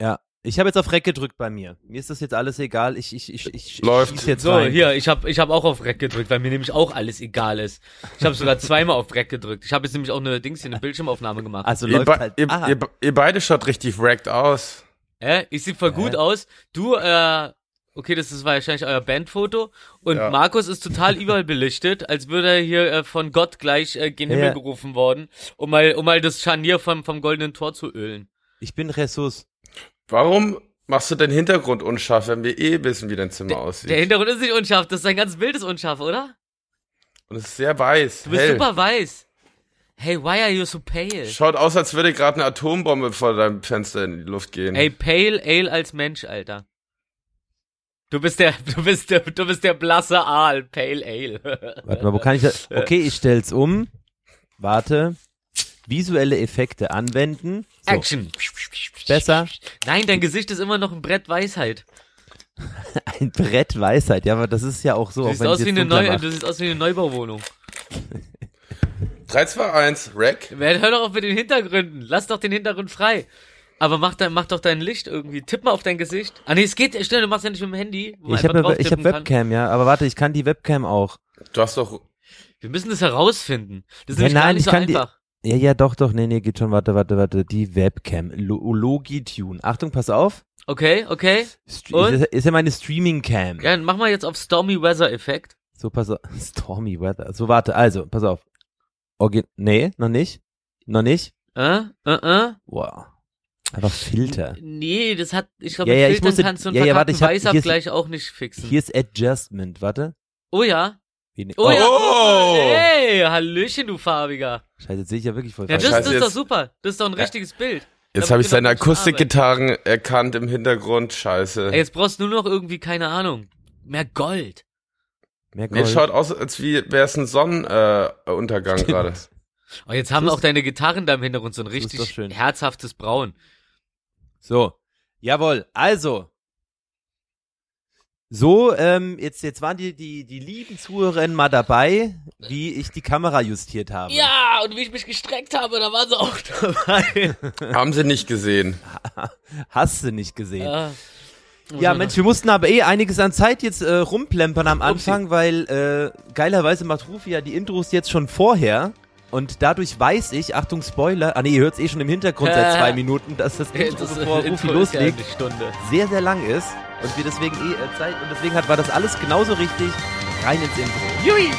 Ja. Ich habe jetzt auf Rec gedrückt bei mir. Mir ist das jetzt alles egal. Ich, ich, ich, ich Läuft. jetzt So, rein. hier, ich habe ich hab auch auf Rec gedrückt, weil mir nämlich auch alles egal ist. Ich habe sogar zweimal auf Rec gedrückt. Ich habe jetzt nämlich auch eine Dings hier, eine Bildschirmaufnahme gemacht. Also Ihr, läuft be halt. ihr, Ah, ihr, ihr beide schaut richtig wrecked aus. Äh, ich sehe voll gut Hä? aus. Du, äh, okay, das ist wahrscheinlich euer Bandfoto. Und Ja. Markus ist total überall belichtet, als würde er hier äh, von Gott gleich äh, gen Himmel ja. gerufen worden, um mal, um mal das Scharnier vom, vom goldenen Tor zu ölen. ich bin Jesus. Warum machst du deinen Hintergrund unscharf, wenn wir eh wissen, wie dein Zimmer aussieht? Der Hintergrund ist nicht unscharf, das ist dein ganzes Bild ist unscharf, oder? Und es ist sehr weiß. Du bist hell. super weiß. Hey, why are you so pale? Schaut aus, als würde gerade eine Atombombe vor deinem Fenster in die Luft gehen. Ey, pale ale als Mensch, Alter. Du bist der, du bist der, du bist der blasse Aal, pale ale. Warte mal, wo kann ich das? Okay, ich stell's um. Warte. Visuelle Effekte anwenden. So, Action. besser. Nein, dein Gesicht ist immer noch ein Brett Weisheit. Ein Brett Weisheit. Ja, aber das ist ja auch so. Du siehst, aus wie eine dunkler Neu mach. du siehst aus wie eine Neubauwohnung. 3, 2, 1, Rack. Wer- Hör doch auf mit den Hintergründen. Lass doch den Hintergrund frei. Aber mach, dein, mach doch dein Licht irgendwie. Tipp mal auf dein Gesicht. Ah nee, es geht, schnell, du machst ja nicht mit dem Handy. Ich einfach habe ich hab drauftippen kann. Webcam, ja. Aber warte, ich kann die Webcam auch. Du hast doch. Wir müssen das herausfinden. Das ist Ja, nämlich gar nein, nicht ich so kann die- einfach. Ja, ja, doch, doch. Nee, nee, geht schon. Warte, warte, warte. Die Webcam. Lo Logitune. Achtung, pass auf. Okay, okay. St Und? ist, ist ja meine Streaming-Cam. Ja, dann mach mal jetzt auf Stormy Weather Effekt. So, pass auf. Stormy Weather. So, warte, also, pass auf. Orgi nee, noch nicht. Noch nicht. Äh, äh, äh. Wow. Einfach Filter. Nee, das hat, ich glaube, Ja, ja, ich Filtern musste- kannst du einen ja, ja, warte, ich hab- hier ist- Weißabgleich auch nicht fixen. Hier ist Adjustment. Warte. oh ja. Wie ne- Oh, ja. Oh! Hey, Hallöchen, du Farbiger. Scheiße, jetzt sehe ich ja wirklich voll Ja, das, das ist doch super. Das ist doch ein richtiges Bild. Jetzt habe ich seine Akustikgitarren erkannt im Hintergrund. Scheiße. Ey, jetzt brauchst du nur noch irgendwie, keine Ahnung, mehr Gold. Mehr Nee, Gold. schaut aus, als wie wäre es ein Sonnenuntergang äh, gerade. Oh, jetzt haben Das- auch deine Gitarren da im Hintergrund so ein richtig schön. herzhaftes Braun. So. Jawohl. Also. So, ähm, jetzt, jetzt waren die, die, die lieben Zuhörerinnen mal dabei, wie ich die Kamera justiert habe. Ja, und wie ich mich gestreckt habe, da waren sie auch dabei. Haben sie nicht gesehen. Hast du nicht gesehen. ja, Ja, Mensch, wir mussten aber eh einiges an Zeit jetzt äh, rumplempern am Upsi. Anfang, weil äh, geilerweise macht Rufi ja die Intros jetzt schon vorher. Und dadurch weiß ich, Achtung Spoiler, ah nee, ihr hört es eh schon im Hintergrund seit zwei Minuten, dass das Intro, bevor Rufi loslegt, sehr, sehr lang ist. Und wir deswegen eh äh, Zeit, und deswegen hat, war das alles genauso richtig. Rein ins Intro. Jui!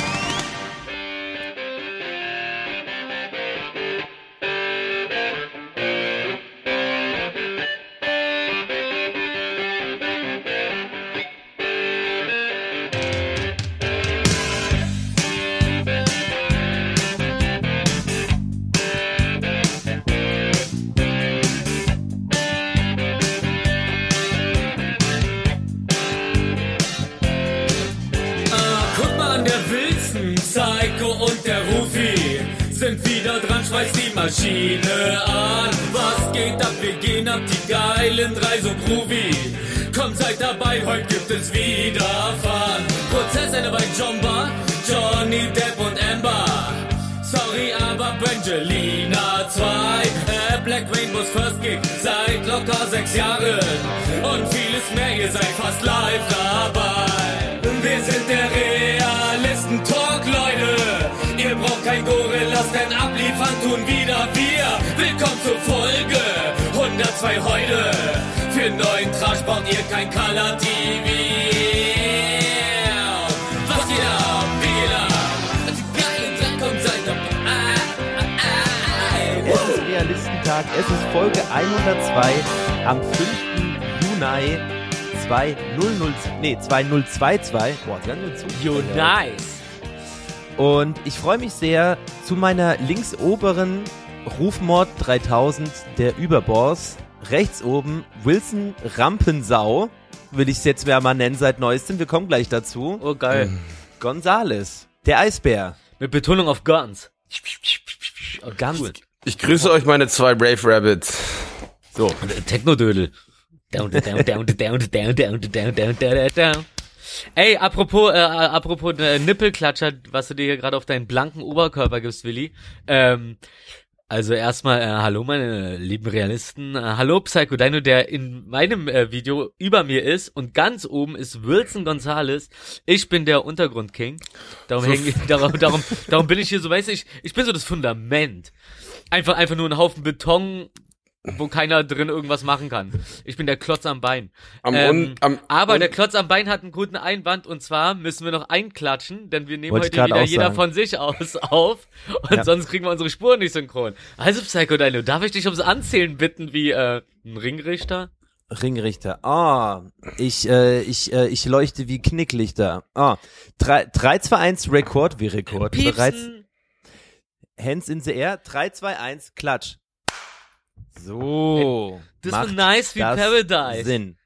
Sechs Jahren. Und vieles mehr, ihr seid fast live dabei. Wir sind der Realisten-Talk, Leute. Ihr braucht kein Gorillas, denn abliefern tun wieder wir. Willkommen zur Folge 102 heute. Für neuen Trash braucht ihr kein Color TV. Realistentag, es ist Folge 102 am 5. Juni 2000, nee, 2022. Boah, ganz schön zu. You nice. Und ich freue mich sehr zu meiner links oberen Rufmord 3000, der Überboss. Rechts oben Wilson Rampensau, will ich es jetzt mehr mal nennen seit neuestem. Wir kommen gleich dazu. Oh, geil. Gonzales, der Eisbär. Mit Betonung auf Guns. Ganz cool. Ich grüße euch meine zwei Brave Rabbits. So, Technodödel. Down, down, down, down, down, down, down, down, down, down. Ey, apropos, äh, apropos äh, Nippelklatscher, was du dir hier gerade auf deinen blanken Oberkörper gibst, Willi. Ähm, Also erstmal, äh, hallo meine lieben Realisten. Äh, hallo Psycho Dino, der in meinem äh, Video über mir ist und ganz oben ist Wilson Gonzalez. Ich bin der Untergrundking. Darum, häng, ich- darum, darum, darum bin ich hier so, weißt du, ich, ich bin so das Fundament. Einfach, einfach nur ein Haufen Beton, wo keiner drin irgendwas machen kann. Ich bin der Klotz am Bein. Am, Ähm, un, am, Aber der Klotz am Bein hat einen guten Einwand und zwar müssen wir noch einklatschen, denn wir nehmen heute wieder jeder sagen. von sich aus auf und Ja. sonst kriegen wir unsere Spuren nicht synchron. Also Psycho Dino, darf ich dich ums Anzählen bitten wie äh, ein Ringrichter? Ringrichter. Ah, ich, äh, ich, äh, ich leuchte wie Knicklichter. Ah, 3, 3 2, 1, Rekord wie Rekord. Bereits Piepsen. Hands in the air. 3, 2, 1, Klatsch. So. Das macht ist nice wie das Paradise. Sinn.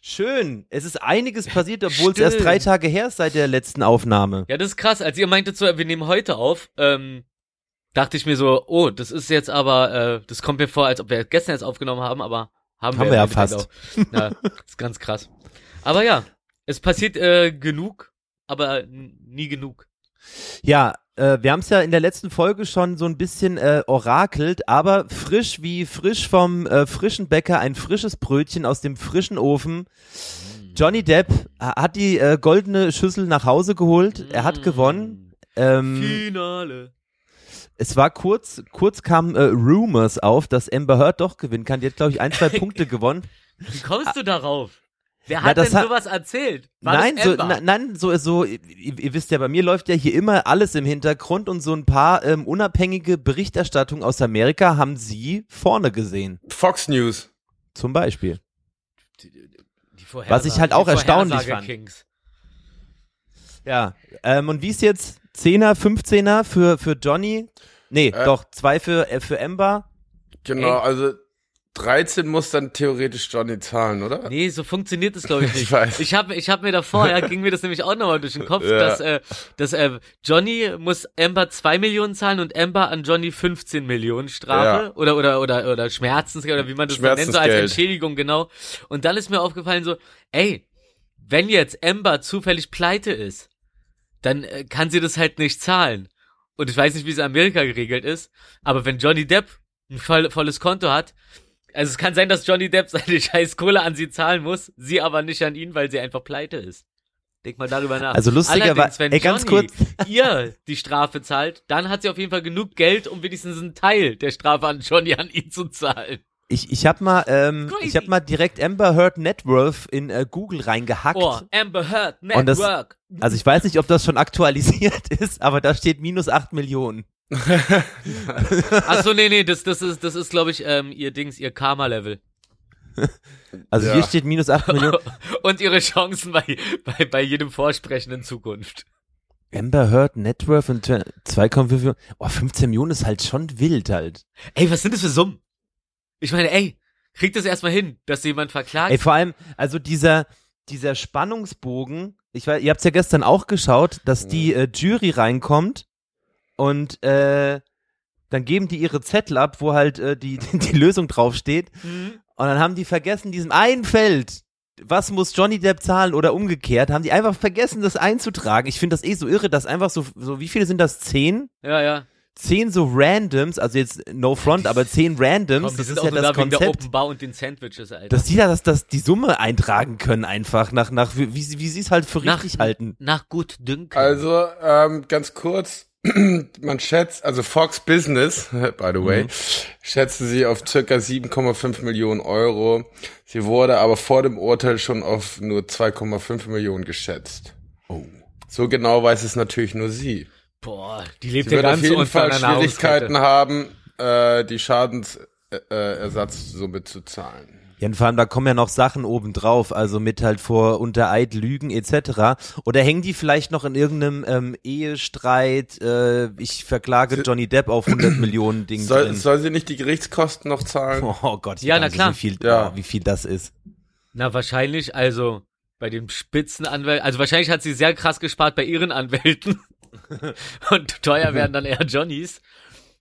Schön. Es ist einiges passiert, obwohl es erst drei Tage her ist seit der letzten Aufnahme. Ja, das ist krass. Als ihr meintet so, wir nehmen heute auf, ähm, dachte ich mir so, oh, das ist jetzt aber, äh, das kommt mir vor, als ob wir gestern jetzt aufgenommen haben, aber haben, Haben wir ja im Endeffekt fast. Ja, ist ganz krass. Aber ja, es passiert äh, genug, aber nie genug. Ja, äh, wir haben es ja in der letzten Folge schon so ein bisschen äh, orakelt, aber frisch wie frisch vom äh, frischen Bäcker, ein frisches Brötchen aus dem frischen Ofen. Johnny Depp ha- hat die äh, goldene Schüssel nach Hause geholt. Er hat gewonnen. Ähm, Finale. es war kurz, kurz kamen äh, Rumors auf, dass Amber Heard doch gewinnen kann. Die hat, glaube ich, ein, zwei Punkte gewonnen. Wie kommst du darauf? Wer Na, hat das denn hat- sowas erzählt? War nein, das so, na, nein, so, so, ihr, ihr wisst ja, bei mir läuft ja hier immer alles im Hintergrund und so ein paar ähm, unabhängige Berichterstattungen aus Amerika haben sie vorne gesehen. Fox News. Zum Beispiel. Die Vorhersage- Was ich halt auch die erstaunlich fand. Kings. Ja. Ähm, und wie ist jetzt? Zehner, 15er für, für Johnny? Nee, Äh. doch, zwei für, äh, für Amber. Genau, Ey. also 13 muss dann theoretisch Johnny zahlen, oder? Nee, so funktioniert das glaube ich nicht. Ich weiß. Ich habe ich hab mir davor, ja, ging mir das nämlich auch nochmal durch den Kopf, Ja. dass, äh, dass äh, Johnny muss Amber 2 Millionen zahlen und Amber an Johnny 15 Millionen Strafe Ja. oder oder oder oder Schmerzensgeld oder wie man das nennt, so als. Entschädigung, genau. Und dann ist mir aufgefallen so, ey, wenn jetzt Amber zufällig pleite ist, dann äh, kann sie das halt nicht zahlen. Und ich weiß nicht, wie es in Amerika geregelt ist, aber wenn Johnny Depp ein voll, volles Konto hat, also es kann sein, dass Johnny Depp seine scheiß Kohle an sie zahlen muss, sie aber nicht an ihn, weil sie einfach pleite ist. Denk mal darüber nach. Also lustigerweise- Allerdings, wenn ey, ganz Johnny kurz. ihr die Strafe zahlt, dann hat sie auf jeden Fall genug Geld, um wenigstens einen Teil der Strafe an Johnny an ihn zu zahlen. Ich, ich hab mal, ähm, Crazy. ich hab mal direkt Amber Heard Net Worth in äh, Google reingehackt. Oh, Amber Heard, Und das- Network. Also ich weiß nicht, ob das schon aktualisiert ist, aber da steht minus 8 Millionen. Ach so, nee, nee, das, das ist, das ist, glaube ich, ähm, ihr Dings, ihr Karma-Level. Also Ja. hier steht minus 8 Millionen. Und ihre Chancen bei, bei, bei jedem Vorsprechen in Zukunft. Amber Heard Net Worth und 2,5 Millionen. Oh, 15 Millionen ist halt schon wild halt. Ey, was sind das für Summen? Ich meine, ey, kriegt das erstmal hin, dass jemand verklagt? Ey, vor allem, also dieser, dieser Spannungsbogen, ich weiß, ihr habt's ja gestern auch geschaut, dass die äh, Jury reinkommt und äh, dann geben die ihre Zettel ab, wo halt äh, die, die Lösung draufsteht. Hm? Und dann haben die vergessen, diesem ein Feld, was muss Johnny Depp zahlen oder umgekehrt, haben die einfach vergessen, das einzutragen. Ich finde das eh so irre, dass einfach so, so, wie viele sind das? Zehn? Ja, ja. Zehn so Randoms, also jetzt no front, aber zehn Randoms, Komm, das ist auch ja nur das da wegen der Konzept. Open Bar und den Sandwiches, Alter. Dass die da das, das, die Summe eintragen können einfach, nach, nach, wie, wie sie wie sie es halt für nach, richtig halten. Nach gut dünken. Also, ähm, ganz kurz, man schätzt, also Fox Business, by the way, schätzen sie auf circa 7,5 Millionen Euro. Sie wurde aber vor dem Urteil schon auf nur 2,5 Millionen geschätzt. Oh. So genau weiß es natürlich nur sie. Boah, die lebt Sie ja wird auf ganz jeden Fall Schwierigkeiten haben, äh, die Schadensersatzsumme zu zahlen. Ja, und vor allem, da kommen ja noch Sachen obendrauf, also mit halt vor unter Eid Lügen etc. Oder hängen die vielleicht noch in irgendeinem ähm, Ehestreit, äh, ich verklage Sie- Johnny Depp auf 100 Millionen Ding Soll, drin. soll sie nicht die Gerichtskosten noch zahlen? Oh Gott, Ja, ich na weiß klar. Nicht, wie viel, Ja. oh, wie viel das ist. Na, wahrscheinlich, also bei den Spitzenanwälten, also wahrscheinlich hat sie sehr krass gespart bei ihren Anwälten. Und teuer werden dann eher Johnnys.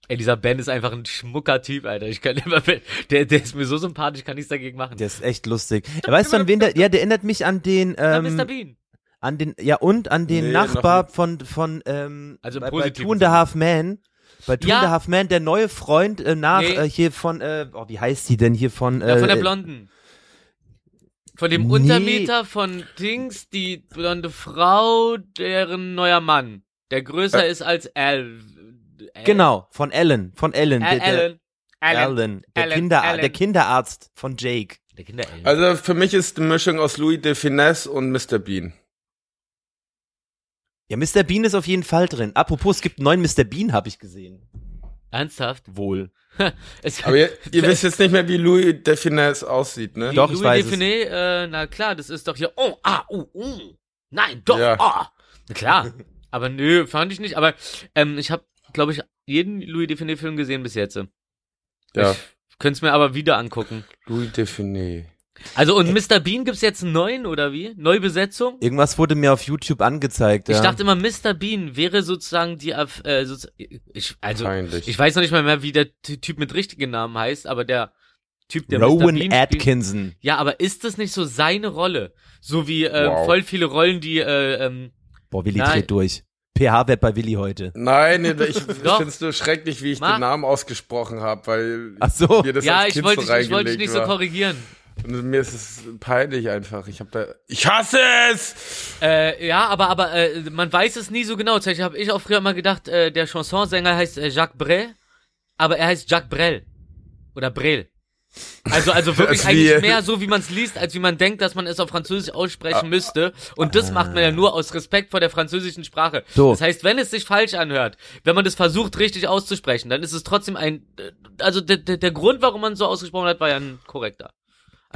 Ey, dieser Ben ist einfach ein schmucker Typ, Alter. Ich kann immer, der, der ist mir so sympathisch, kann nichts dagegen machen. Der ist echt lustig. Ja, weißt du, an wen der, ja, der erinnert mich an den, ähm, Mr. Bean. an den, ja und an den Nee, Nachbar von, von, ähm, Also bei, bei Two and a. Half Men, Bei Two Ja. and a Half Men, der neue Freund äh, nach Nee. äh, hier von, äh, oh, wie heißt die denn hier von? Äh, Ja, von der Blonden. Von dem nee. Untermieter von Dings, die blonde Frau, deren neuer Mann. Der größer ist als Al. Al Genau, von Ellen, von Ellen. Al der, der, Alan. Alan. Alan, der, Alan, Kinder, Alan. der Kinderarzt von Jake. Der Kinder Alan. Also für mich ist eine Mischung aus Louis de Finesse und Mr. Bean. Ja, Mr. Bean ist auf jeden Fall drin. Apropos, es gibt einen neuen Mr. Bean, habe ich gesehen. Ernsthaft? Wohl. Es, Aber ihr, ihr wisst jetzt nicht mehr, wie Louis de Finesse aussieht, ne? Doch, ich Louis weiß es. Define, äh, na klar, das ist doch hier, oh, ah, uh, uh. Nein, doch, Ja. ah. Na klar. Aber nö, fand ich nicht. Aber ähm, ich habe, glaube ich, jeden Louis Define Film gesehen bis jetzt. Ja, Ich könnte es mir aber wieder angucken. Louis de Finesse. Also und Mr. Bean gibt's jetzt einen neuen oder wie? Neubesetzung? Irgendwas wurde mir auf YouTube angezeigt. Ich ja. dachte immer, Mr. Bean wäre sozusagen die, äh, sozu- ich, also Peinlich. ich weiß noch nicht mal mehr, wie der Ty- Typ mit richtigen Namen heißt, aber der Typ, der Mr. Rowan Bean spielt, Atkinson. Ja, aber ist das nicht so seine Rolle? So wie äh, Wow. voll viele Rollen, die äh, ähm, Boah, Willi Nein. dreht durch. PH-Web bei Willi heute. Nein, ich, ich finde es nur schrecklich, wie ich Mach. den Namen ausgesprochen habe, weil Ach so. mir das ja, als ich Kind wollte so dich, ich wollte dich reingelegt nicht so war. korrigieren. Und mir ist es peinlich einfach. Ich habe da, ich hasse es. Äh, ja, aber aber äh, man weiß es nie so genau. Tatsächlich habe ich auch früher immer gedacht, äh, der Chansonsänger heißt äh, Jacques Brel, aber er heißt Jacques Brel oder Brel. Also also wirklich eigentlich mehr so, wie man es liest, als wie man denkt, dass man es auf Französisch aussprechen müsste. Und das macht man ja nur aus Respekt vor der französischen Sprache. So. Das heißt, wenn es sich falsch anhört, wenn man das versucht richtig auszusprechen, dann ist es trotzdem ein, äh, also der, der, der Grund, warum man so ausgesprochen hat, war ja ein korrekter.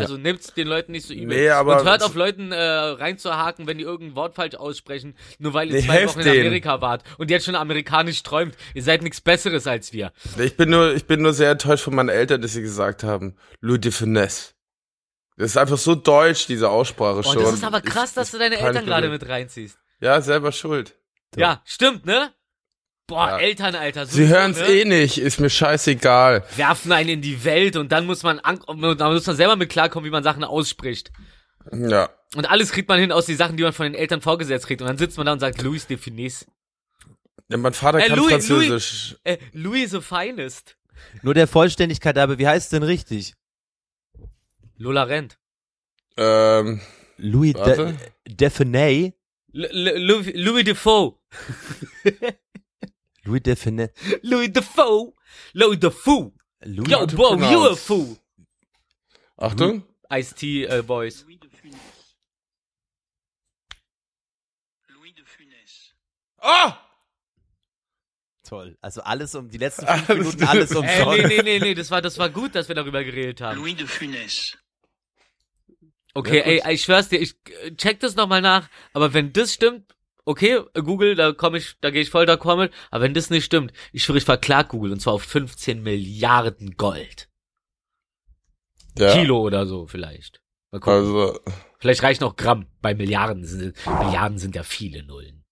Also nehmt's den Leuten nicht so übel. Nee, aber- und hört auf Leuten äh, reinzuhaken, wenn die irgendein Wort falsch aussprechen, nur weil ihr Nee, zwei Wochen in. Amerika wart und jetzt schon amerikanisch träumt. Ihr seid nichts Besseres als wir. Ich bin nur, ich bin nur sehr enttäuscht von meinen Eltern, dass sie gesagt haben, Louis de Finesse. Das ist einfach so deutsch, diese Aussprache schon. Oh, das ist aber krass, Ich- dass du deine Eltern gerade mit reinziehst. Ja, selber schuld. Ja, stimmt, ne? Boah, Ja. Eltern, Alter. So Sie hören's ne? eh nicht, ist mir scheißegal. Werfen einen in die Welt und dann muss man, an, dann muss man selber mit klarkommen, wie man Sachen ausspricht. Ja. Und alles kriegt man hin aus die Sachen, die man von den Eltern vorgesetzt kriegt. Und dann sitzt man da und sagt, Louis de Finesse. ja mein Vater Äh, kann Louis- Französisch. Äh, Louis the Finest. Nur der Vollständigkeit aber, wie heißt denn richtig? Lola Rent. Ähm, Louis Warte. De Louis, Louis Defoe. Louis Defenay. Louis Defoe. Louis Defoe. Louis Yo, bro, you a fool. Achtung. Ice-T äh, Boys. Louis de Funès. Louis de Funès. Ah! Toll. Also alles um die letzten fünf Alles- Minuten alles Äh, umsonst. nee, nee, nee, nee, das war, das war gut, dass wir darüber geredet haben. Louis de Funès. Okay, Ja, ey, ich schwör's dir, ich äh, check das nochmal nach, aber wenn das stimmt, okay, Google, da komme ich, da gehe ich voll d'accord mit, aber wenn das nicht stimmt, ich schwöre, ich verklag Google und zwar auf 15 Milliarden Gold. Ja. Kilo oder so vielleicht. Mal gucken. Also, Vielleicht reicht noch Gramm. Bei Milliarden sind, Milliarden sind ja viele Nullen.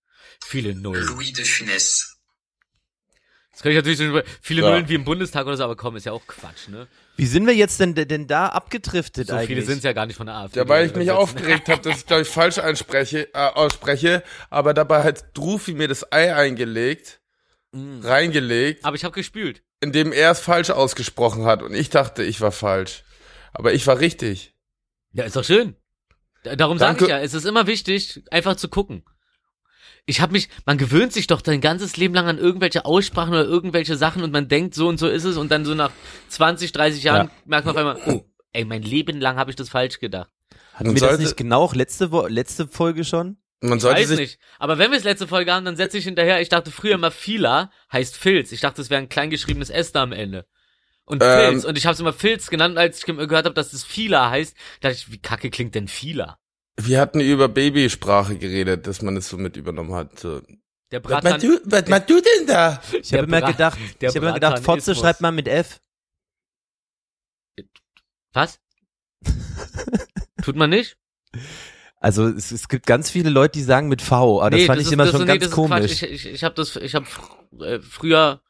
Viele Nullen. Louis de Funès. Das kann ich natürlich so, viele Ja. Nullen wie im Bundestag oder so, aber komm, ist ja auch Quatsch, ne? Wie sind wir jetzt denn, denn da abgedriftet So eigentlich? viele sind ja gar nicht von der AfD. ja, weil ich mich aufgeregt habe, dass ich glaube ich falsch einspreche, äh, ausspreche, aber dabei hat Drufi mir das Ei eingelegt, Mm. reingelegt, Aber ich habe gespült. indem er es falsch ausgesprochen hat und ich dachte, ich war falsch. Aber ich war richtig. Ja, ist doch schön. Da- Darum sage ich ja, es ist immer wichtig, einfach zu gucken. Ich habe mich, man gewöhnt sich doch dein ganzes Leben lang an irgendwelche Aussprachen oder irgendwelche Sachen und man denkt, so und so ist es und dann so nach 20, 30 Jahren Ja. merkt man auf einmal, oh, ey, mein Leben lang habe ich das falsch gedacht. Hatten wir das nicht genau auch letzte, Wo letzte Folge schon? Man Ich sollte weiß sich nicht. Aber wenn wir es letzte Folge haben, dann setze ich hinterher, ich dachte früher immer Fila heißt Filz. Ich dachte, es wäre ein kleingeschriebenes S da am Ende. Und Ähm. Filz. Und ich habe es immer Filz genannt, als ich ge- gehört habe, dass es Fila heißt, dachte ich, wie kacke klingt denn Fila? Wir hatten über Babysprache geredet, dass man es so mit übernommen hat. So. Der Was machst Bratan, du, was machst du denn da? Ich Der habe immer gedacht, der ich habe immer gedacht, Fotze schreibt man mit F. Was? Tut man nicht? Also es, es gibt ganz viele Leute, die sagen mit V, aber das fand ich ist- immer das- schon nee, ganz das ist Quatsch. komisch. Ich, ich, ich habe das, ich habe äh, früher,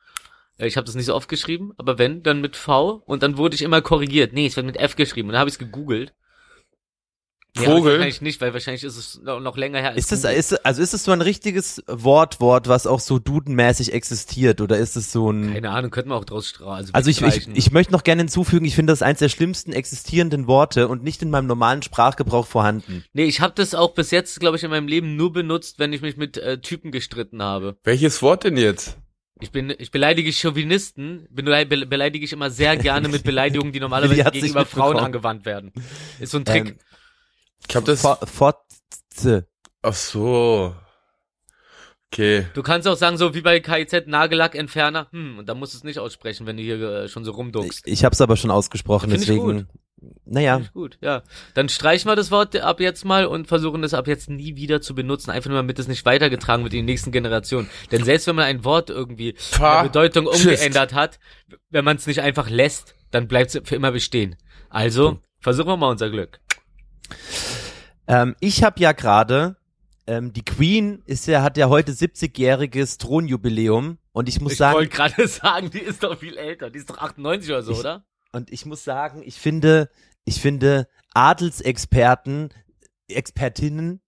äh, ich habe das nicht so oft geschrieben, aber wenn, dann mit V und dann wurde ich immer korrigiert. Nee, es wird mit F geschrieben und dann habe ich es gegoogelt. Vogel. wahrscheinlich nicht, weil wahrscheinlich ist es noch, noch länger her. Als Ist das, ist, also ist es so ein richtiges Wortwort, was auch so dudenmäßig existiert, oder ist es so ein, Keine Ahnung, könnte man auch draus strahlen. also ich, ich, ich möchte noch gerne hinzufügen, ich finde das eins der schlimmsten existierenden Worte und nicht in meinem normalen Sprachgebrauch vorhanden. Nee, ich habe das auch bis jetzt, glaube ich, in meinem Leben nur benutzt, wenn ich mich mit äh, Typen gestritten habe. Welches Wort denn jetzt? Ich bin, ich beleidige Chauvinisten, be- beleidige ich immer sehr gerne mit Beleidigungen, die normalerweise Die gegenüber Frauen angewandt werden. Ist so ein Trick. Ähm, Ich hab das. For, Fotze. Ach so. Okay. Du kannst auch sagen, so wie bei KIZ, Nagellackentferner, hm, und dann musst du es nicht aussprechen, wenn du hier äh, schon so Ich, rumduckst. ich habe es aber schon ausgesprochen, Find ich deswegen. Naja, Finde ich Gut, ja. Dann streichen wir das Wort ab jetzt mal und versuchen das ab jetzt nie wieder zu benutzen, einfach nur damit es nicht weitergetragen wird in die nächsten Generationen. Denn selbst wenn man ein Wort irgendwie der Bedeutung umgeändert hat, wenn man es nicht einfach lässt, dann bleibt es für immer bestehen. Also, versuchen wir mal unser Glück. Ähm, ich habe ja gerade, ähm, die Queen ist ja, hat ja heute 70-jähriges Thronjubiläum und ich muss Ich sagen, wollte gerade sagen, die ist doch viel älter. Die ist doch 98 oder so, Ich- oder? Und ich muss sagen, ich finde, ich finde Adelsexperten, Expertinnen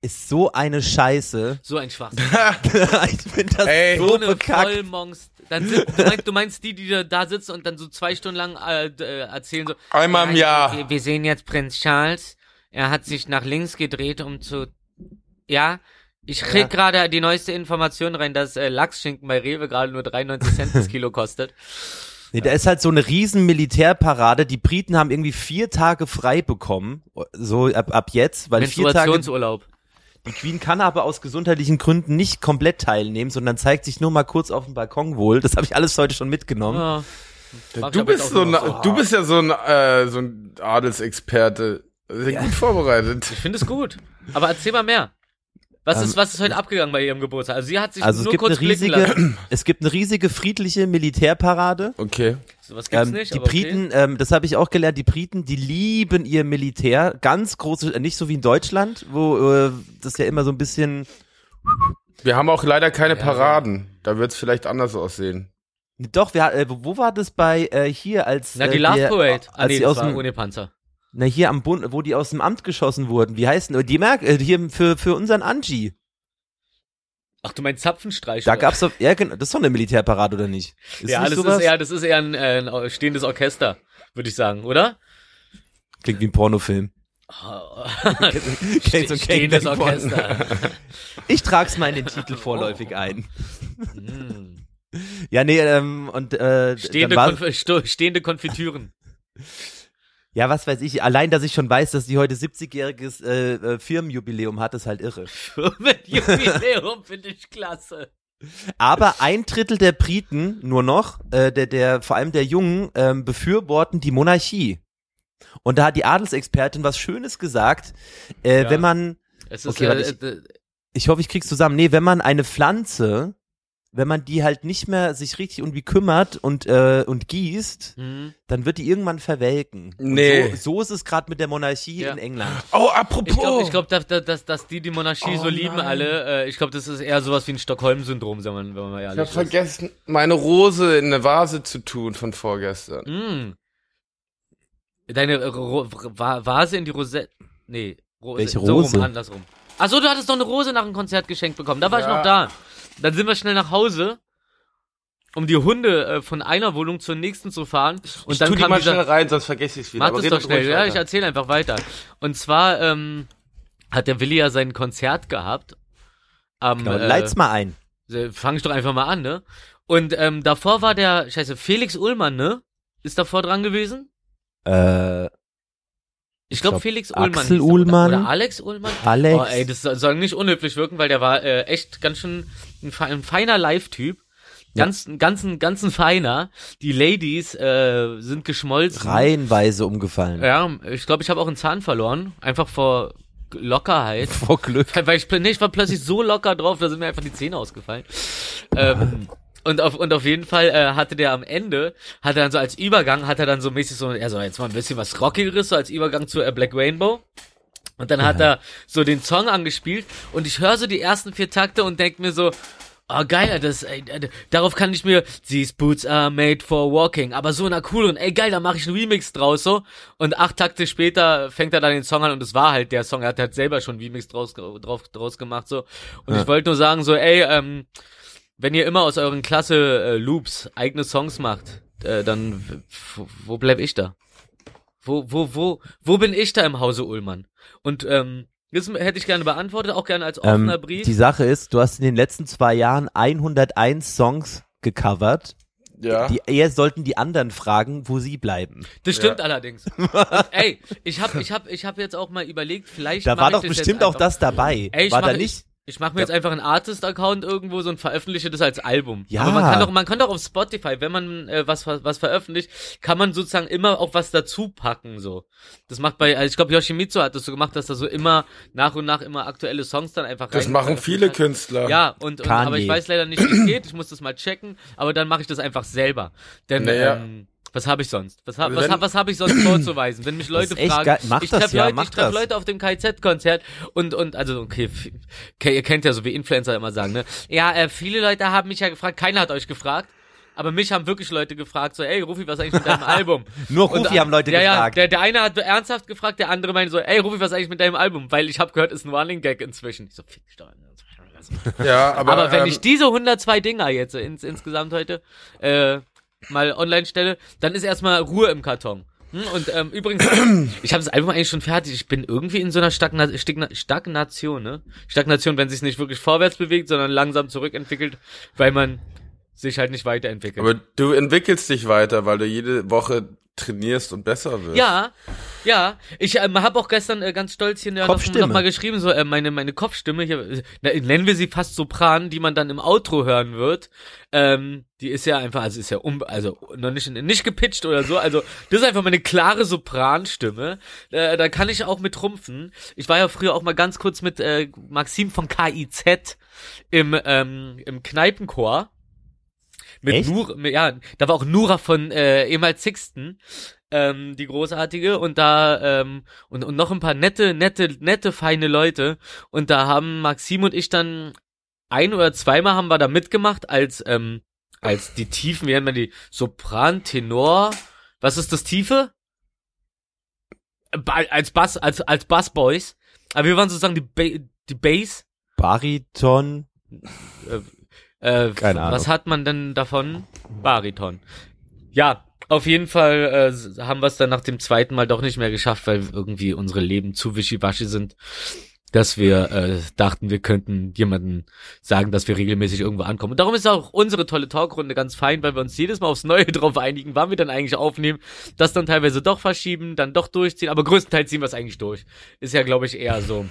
ist so eine Scheiße. So ein Schwachsinn. ich finde das Ey. so So eine bekackt. Vollmonst. Dann sind, du, meinst, du meinst die, die da- sitzen und dann so zwei Stunden lang äh, äh, erzählen so. Einmal im Ja, Jahr. Wir, wir sehen jetzt Prinz Charles. Er hat sich nach links gedreht, um zu. Ja, ich krieg Ja. gerade die neueste Information rein, dass äh, Lachsschinken bei Rewe gerade nur 93 Cent das Kilo kostet. Nee, da ist halt so eine riesen Militärparade. Die Briten haben irgendwie vier Tage frei bekommen, so ab, ab jetzt, weil vier Tage, Menstruationsurlaub. Die Queen kann aber aus gesundheitlichen Gründen nicht komplett teilnehmen, sondern zeigt sich nur mal kurz auf dem Balkon wohl. Das habe ich alles heute schon mitgenommen. Ja. Du bist so ein, noch du bist ja so ein, äh, so ein Adelsexperte. Sehr gut vorbereitet. Ich finde es gut. Aber erzähl mal mehr. Was Ähm, ist, was ist heute abgegangen bei ihrem Geburtstag? Also sie hat sich Also es nur gibt kurz eine blicken lassen. riesige, es gibt eine riesige friedliche Militärparade. Okay. So was gibt's Ähm, nicht, die aber okay. Briten, ähm, das habe ich auch gelernt, die Briten, die lieben ihr Militär. Ganz große, äh, nicht so wie in Deutschland, wo äh, das ja immer so ein bisschen. Wir haben auch leider keine Ja, Paraden. Da wird's vielleicht anders aussehen. Doch, wir, äh, wo war das bei äh, hier als Na, die äh, Love Parade. Ah, als nee, die das aus war dem, ohne Panzer. Na hier am Bund, wo die aus dem Amt geschossen wurden. Wie heißen die? Merk, äh, hier für für unseren Angie. Ach, du meinst Zapfenstreich? Da gab's doch, ja, genau, das ist doch eine Militärparade oder nicht? Ist ja, nicht das sowas? ist eher, das ist eher ein, äh, ein stehendes Orchester, würde ich sagen, oder? Klingt wie ein Pornofilm. Kennst du stehendes Gangbang-Porno? Orchester. Ich trag's mal in den Titel vorläufig ein. Hm. Ja, nee, ähm, und äh, Stehende, Konf stehende Konfitüren. Ja, was weiß ich. Allein, dass ich schon weiß, dass die heute 70-jähriges äh, äh, Firmenjubiläum hat, ist halt irre. Mit Jubiläum finde ich klasse. Aber ein Drittel der Briten nur noch, äh, der, der, vor allem der Jungen, ähm, befürworten die Monarchie. Und da hat die Adelsexpertin was Schönes gesagt. Äh, Ja. Wenn man, Es ist, Okay, äh, ich- äh, ich hoffe, ich krieg's zusammen. Nee, wenn man eine Pflanze, wenn man die halt nicht mehr sich richtig irgendwie kümmert und, äh, und gießt, hm. dann wird die irgendwann verwelken. Und Nee. So, so ist es gerade mit der Monarchie Ja. in England. Oh, apropos. Ich glaube, ich glaub, dass, dass, dass die die Monarchie Oh so lieben nein. alle. Äh, ich glaube, das ist eher sowas wie ein Stockholm-Syndrom, wenn man, wenn man mal ich ehrlich habe ist. vergessen, meine Rose in eine Vase zu tun von vorgestern. Mm. Deine Ro Va Vase in die Rosette. Nee, Rose. Welche So Rose? rum, andersrum. Ach so, du hattest doch eine Rose nach dem Konzert geschenkt bekommen. Da war ich Ja. noch da. Dann sind wir schnell nach Hause, um die Hunde äh, von einer Wohnung zur nächsten zu fahren. Und ich dann tu die mal dieser, schnell rein, sonst vergesse ich es wieder. Mach red doch schnell. Ja, ich erzähle einfach weiter. Und zwar ähm, hat der Willi ja sein Konzert gehabt. Am, Genau, äh, leit's mal ein. Fang ich doch einfach mal an, ne? Und ähm, davor war der, scheiße, Felix Ullmann, ne? Ist davor dran gewesen? Äh, Ich glaube, glaub, Felix Ullmann. Axel hieß er, Ullmann. Oder, oder Alex Ullmann. Alex. Oh, ey, das soll- nicht unhöflich wirken, weil der war äh, echt ganz schön ein, ein feiner Live-Typ. Ganz, ein ganzen, ganzen feiner. Die Ladies äh, sind geschmolzen. reihenweise umgefallen. Ja, ich glaube, ich habe auch einen Zahn verloren. Einfach vor Lockerheit. Vor Glück. Weil ich, nee, ich war plötzlich so locker drauf, da sind mir einfach die Zähne ausgefallen. Ähm, und auf, und auf jeden Fall äh, hatte der am Ende, hat er dann so als Übergang, hat er dann so mäßig so, er so jetzt mal ein bisschen was Rockigeres, so als Übergang zu äh, Black Rainbow. Und dann hat er so den Song angespielt und ich höre so die ersten vier Takte und denk mir so, Oh, geil, das, ey, äh, darauf kann ich mir, these boots are made for walking, aber so einer cooleren, ey, geil, da mache ich einen Remix draus, so. Und acht Takte später fängt er dann den Song an und es war halt der Song, er hat halt selber schon einen Remix draus, drauf, draus gemacht, so. Und Ja. ich wollte nur sagen, so, ey, ähm, wenn ihr immer aus euren Klasse äh, Loops eigene Songs macht, äh, dann, wo, bleib ich da? Wo, wo, wo, wo bin ich da im Hause Ullmann? Und, ähm, das hätte ich gerne beantwortet, auch gerne als Ähm, offener Brief. die Sache ist, du hast in den letzten zwei Jahren 101 Songs gecovert. Ja. Die, eher sollten die anderen fragen, wo sie bleiben. Das stimmt allerdings. Und, ey, ich hab, ich hab, ich hab jetzt auch mal überlegt, vielleicht. Da war doch bestimmt auch das dabei. Ey, ich war mach, da nicht? Ich, mache mir jetzt einfach einen Artist-Account irgendwo so und veröffentliche das als Album. Ja. Aber man kann doch, man kann doch auf Spotify, wenn man äh, was was veröffentlicht, kann man sozusagen immer auch was dazu packen so. Das macht bei, also ich glaube Yoshimitsu hat das so gemacht, dass da so immer nach und nach immer aktuelle Songs dann einfach Das rein- machen viele hat. Künstler. Ja, und, und Kanye. aber ich weiß leider nicht, wie es geht. Ich muss das mal checken, aber dann mache ich das einfach selber. Denn Naja. ähm, was habe ich sonst? Was, ha Also was, ha was habe ich sonst vorzuweisen? Wenn mich Leute fragen, ich treffe ja, Leute, ich treffe das. Leute auf dem KZ-Konzert und und also okay, ihr kennt ja so wie Influencer immer sagen, ne? Ja, äh, viele Leute haben mich ja gefragt, keiner hat euch gefragt. Aber mich haben wirklich Leute gefragt, so, ey, Rufi, was ist eigentlich mit deinem Album? Nur Und, Rufi haben Leute ja, gefragt. Ja, der, der eine hat ernsthaft gefragt, der andere meinte so, ey, Rufi, was ist eigentlich mit deinem Album? Weil ich habe gehört, ist ein Running Gag inzwischen. Ich so, fick dich doch. Ja, aber, Aber, wenn ähm, ich diese 102 Dinger jetzt ins, insgesamt heute äh, mal online stelle, dann ist erstmal Ruhe im Karton. Hm, Und ähm, übrigens, ich habe das Album eigentlich schon fertig. Ich bin irgendwie in so einer Stagna Stagna Stagnation, ne? Stagnation, wenn sich nicht wirklich vorwärts bewegt, sondern langsam zurückentwickelt, weil man sich halt nicht weiterentwickelt. aber du entwickelst dich weiter, weil du jede Woche trainierst und besser wirst. Ja, ja. Ich ähm, habe auch gestern äh, ganz stolz hier noch, Kopfstimme. noch mal geschrieben, so äh, meine meine Kopfstimme hier, äh, nennen wir sie fast Sopran, die man dann im Outro hören wird. Ähm, die ist ja einfach, also ist ja um, also noch nicht nicht gepitcht oder so. Also das ist einfach meine klare Sopranstimme. Äh, da kann ich auch mit trumpfen. Ich war ja früher auch mal ganz kurz mit äh, Maxim von KIZ im ähm, im Kneipenchor. Mit Echt? Nur, mit, ja, da war auch Nura von äh, ehemals Sixten, ähm, die großartige und da ähm, und, und noch ein paar nette, nette, nette, feine Leute und da haben Maxim und ich dann ein oder zweimal haben wir da mitgemacht als ähm, als die Tiefen, wie nennt man die Sopran, Tenor, was ist das Tiefe? Als Bass, als als Bassboys, aber wir waren sozusagen die ba die Bass Bariton. Äh, Keine Ahnung. Was hat man denn davon? Bariton. Ja, auf jeden Fall äh, haben wir es dann nach dem zweiten Mal doch nicht mehr geschafft, weil irgendwie unsere Leben zu wischiwaschi sind, dass wir äh, dachten, wir könnten jemanden sagen, dass wir regelmäßig irgendwo ankommen. Und darum ist auch unsere tolle Talkrunde ganz fein, weil wir uns jedes Mal aufs Neue drauf einigen, wann wir dann eigentlich aufnehmen, das dann teilweise doch verschieben, dann doch durchziehen, aber größtenteils ziehen wir es eigentlich durch. Ist ja, glaube ich, eher so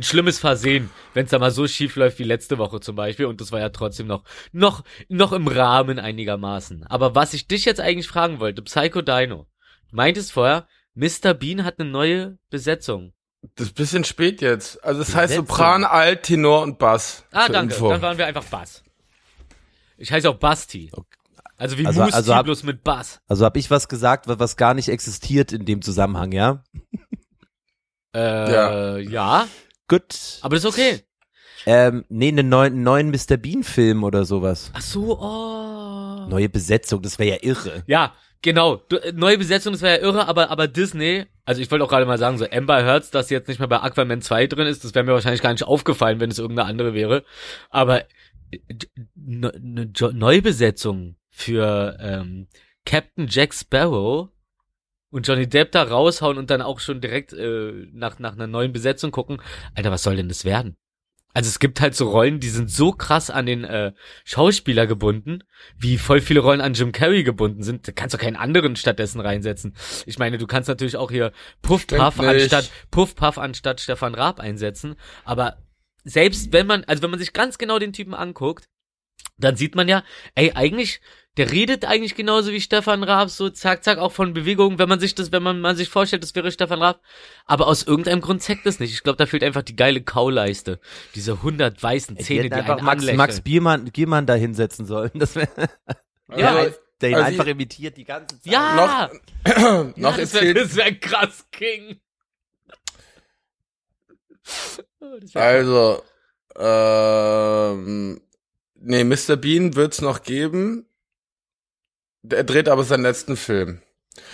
ein schlimmes Versehen, wenn es da mal so schief läuft wie letzte Woche zum Beispiel. Und das war ja trotzdem noch, noch, noch im Rahmen einigermaßen. Aber was ich dich jetzt eigentlich fragen wollte, Psycho Dino, du meintest vorher, Mr. Bean hat eine neue Besetzung. Das ist bisschen spät jetzt. Also es heißt Besetzung. Sopran, Alt, Tenor und Bass. Ah, danke. Info. Dann waren wir einfach Bass. Ich heiße auch Basti. Also wie Also- Musti, also hab- bloß mit Bass. Also habe ich was gesagt, was, was gar nicht existiert in dem Zusammenhang, ja? Äh, Ja. ja. Gut. Aber das ist okay. Ähm, nee, einen neuen, neuen Mr. Bean-Film oder sowas. Ach so, oh. Neue Besetzung, das wäre ja irre. Ja, genau. Du, äh, neue Besetzung, das wäre ja irre, aber, aber Disney, also ich wollte auch gerade mal sagen, so Amber Heards, dass sie jetzt nicht mehr bei Aquaman 2 drin ist, das wäre mir wahrscheinlich gar nicht aufgefallen, wenn es irgendeine andere wäre. Aber äh, ne, ne Jo- Neubesetzung für ähm, Captain Jack Sparrow und Johnny Depp da raushauen und dann auch schon direkt äh, nach, nach einer neuen Besetzung gucken. Alter, was soll denn das werden? Also es gibt halt so Rollen, die sind so krass an den äh, Schauspieler gebunden, wie voll viele Rollen an Jim Carrey gebunden sind. Da kannst du keinen anderen stattdessen reinsetzen. Ich meine, du kannst natürlich auch hier Puff Stimmt Puff nicht. anstatt Puff Puff anstatt Stefan Raab einsetzen. Aber selbst wenn man, also wenn man sich ganz genau den Typen anguckt, dann sieht man ja, ey, eigentlich, der redet eigentlich genauso wie Stefan Raab, so zack, zack, auch von Bewegungen, wenn man sich das, wenn man, man sich vorstellt, das wäre Stefan Raab. Aber aus irgendeinem Grund zeigt das nicht. Ich glaube, da fehlt einfach die geile Kauleiste. Diese hundert weißen Die Zähne, hätten die einfach einen Max, anlächeln. Max Biermann, Giermann da hinsetzen sollen. Das wär, Ja, Also, der ihn also einfach ich- imitiert die ganze Zeit. ja! noch ja, das wäre wär krass, King. Oh, wär- also, ähm, nee, Mr. Bean wird's noch geben. Er dreht aber seinen letzten Film.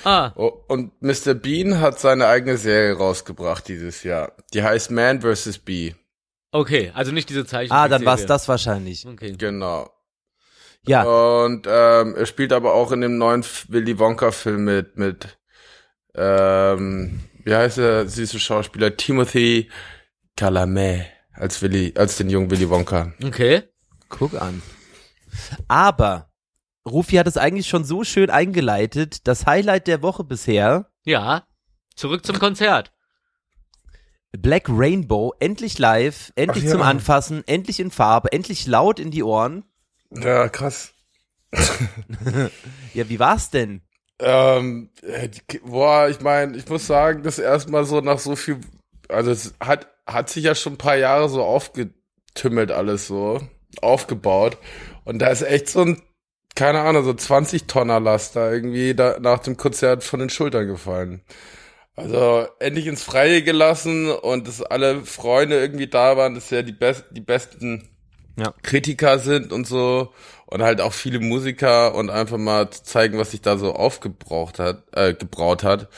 Ah, und Mr. Bean hat seine eigene Serie rausgebracht dieses Jahr. Die heißt Man vs. Bee. okay, also nicht diese Zeichen. Ah, dann war's das wahrscheinlich. Okay. Genau. Ja, Und ähm, er spielt aber auch in dem neuen Willy Wonka-Film mit, mit ähm, wie heißt der süße Schauspieler? Timothy Chalamet als Willy, als den jungen Willy Wonka. Okay. guck an. Aber Rufi hat es eigentlich schon so schön eingeleitet. Das Highlight der Woche bisher, Ja. Zurück zum Konzert. Black Rainbow, endlich live, endlich Ach ja. zum Anfassen, endlich in Farbe, endlich laut in die Ohren. Ja, krass. Ja, wie war's denn? Ähm, äh, boah, ich meine, ich muss sagen, das erstmal so nach so viel, also es hat, hat sich ja schon ein paar Jahre so aufgetümmelt alles so, aufgebaut. Und da ist echt so ein, keine Ahnung, so 20 Tonner Laster irgendwie da nach dem Konzert von den Schultern gefallen. Also endlich ins Freie gelassen und dass alle Freunde irgendwie da waren, dass ja die, best, die besten Ja. Kritiker sind und so und halt auch viele Musiker und einfach mal zu zeigen, was sich da so aufgebraucht hat, äh, gebraut hat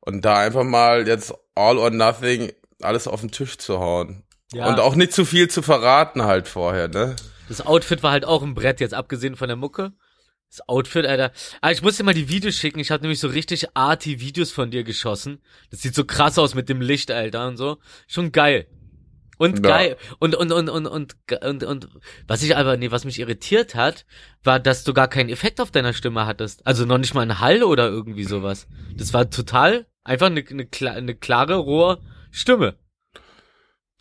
und da einfach mal jetzt all or nothing alles auf den Tisch zu hauen. Ja. Und auch nicht zu viel zu verraten halt vorher, ne? Das Outfit war halt auch ein Brett, jetzt abgesehen von der Mucke. Das Outfit, Alter. Ah, ich muss dir mal die Videos schicken. Ich habe nämlich so richtig arty Videos von dir geschossen. Das sieht so krass aus mit dem Licht, Alter, und so. Schon geil. Und Ja. geil. Und, und, und, und, und, und, und, was ich aber, nee, was mich irritiert hat, war, dass du gar keinen Effekt auf deiner Stimme hattest. Also noch nicht mal einen Hall oder irgendwie sowas. Das war total einfach eine, eine, eine klare, rohe Stimme.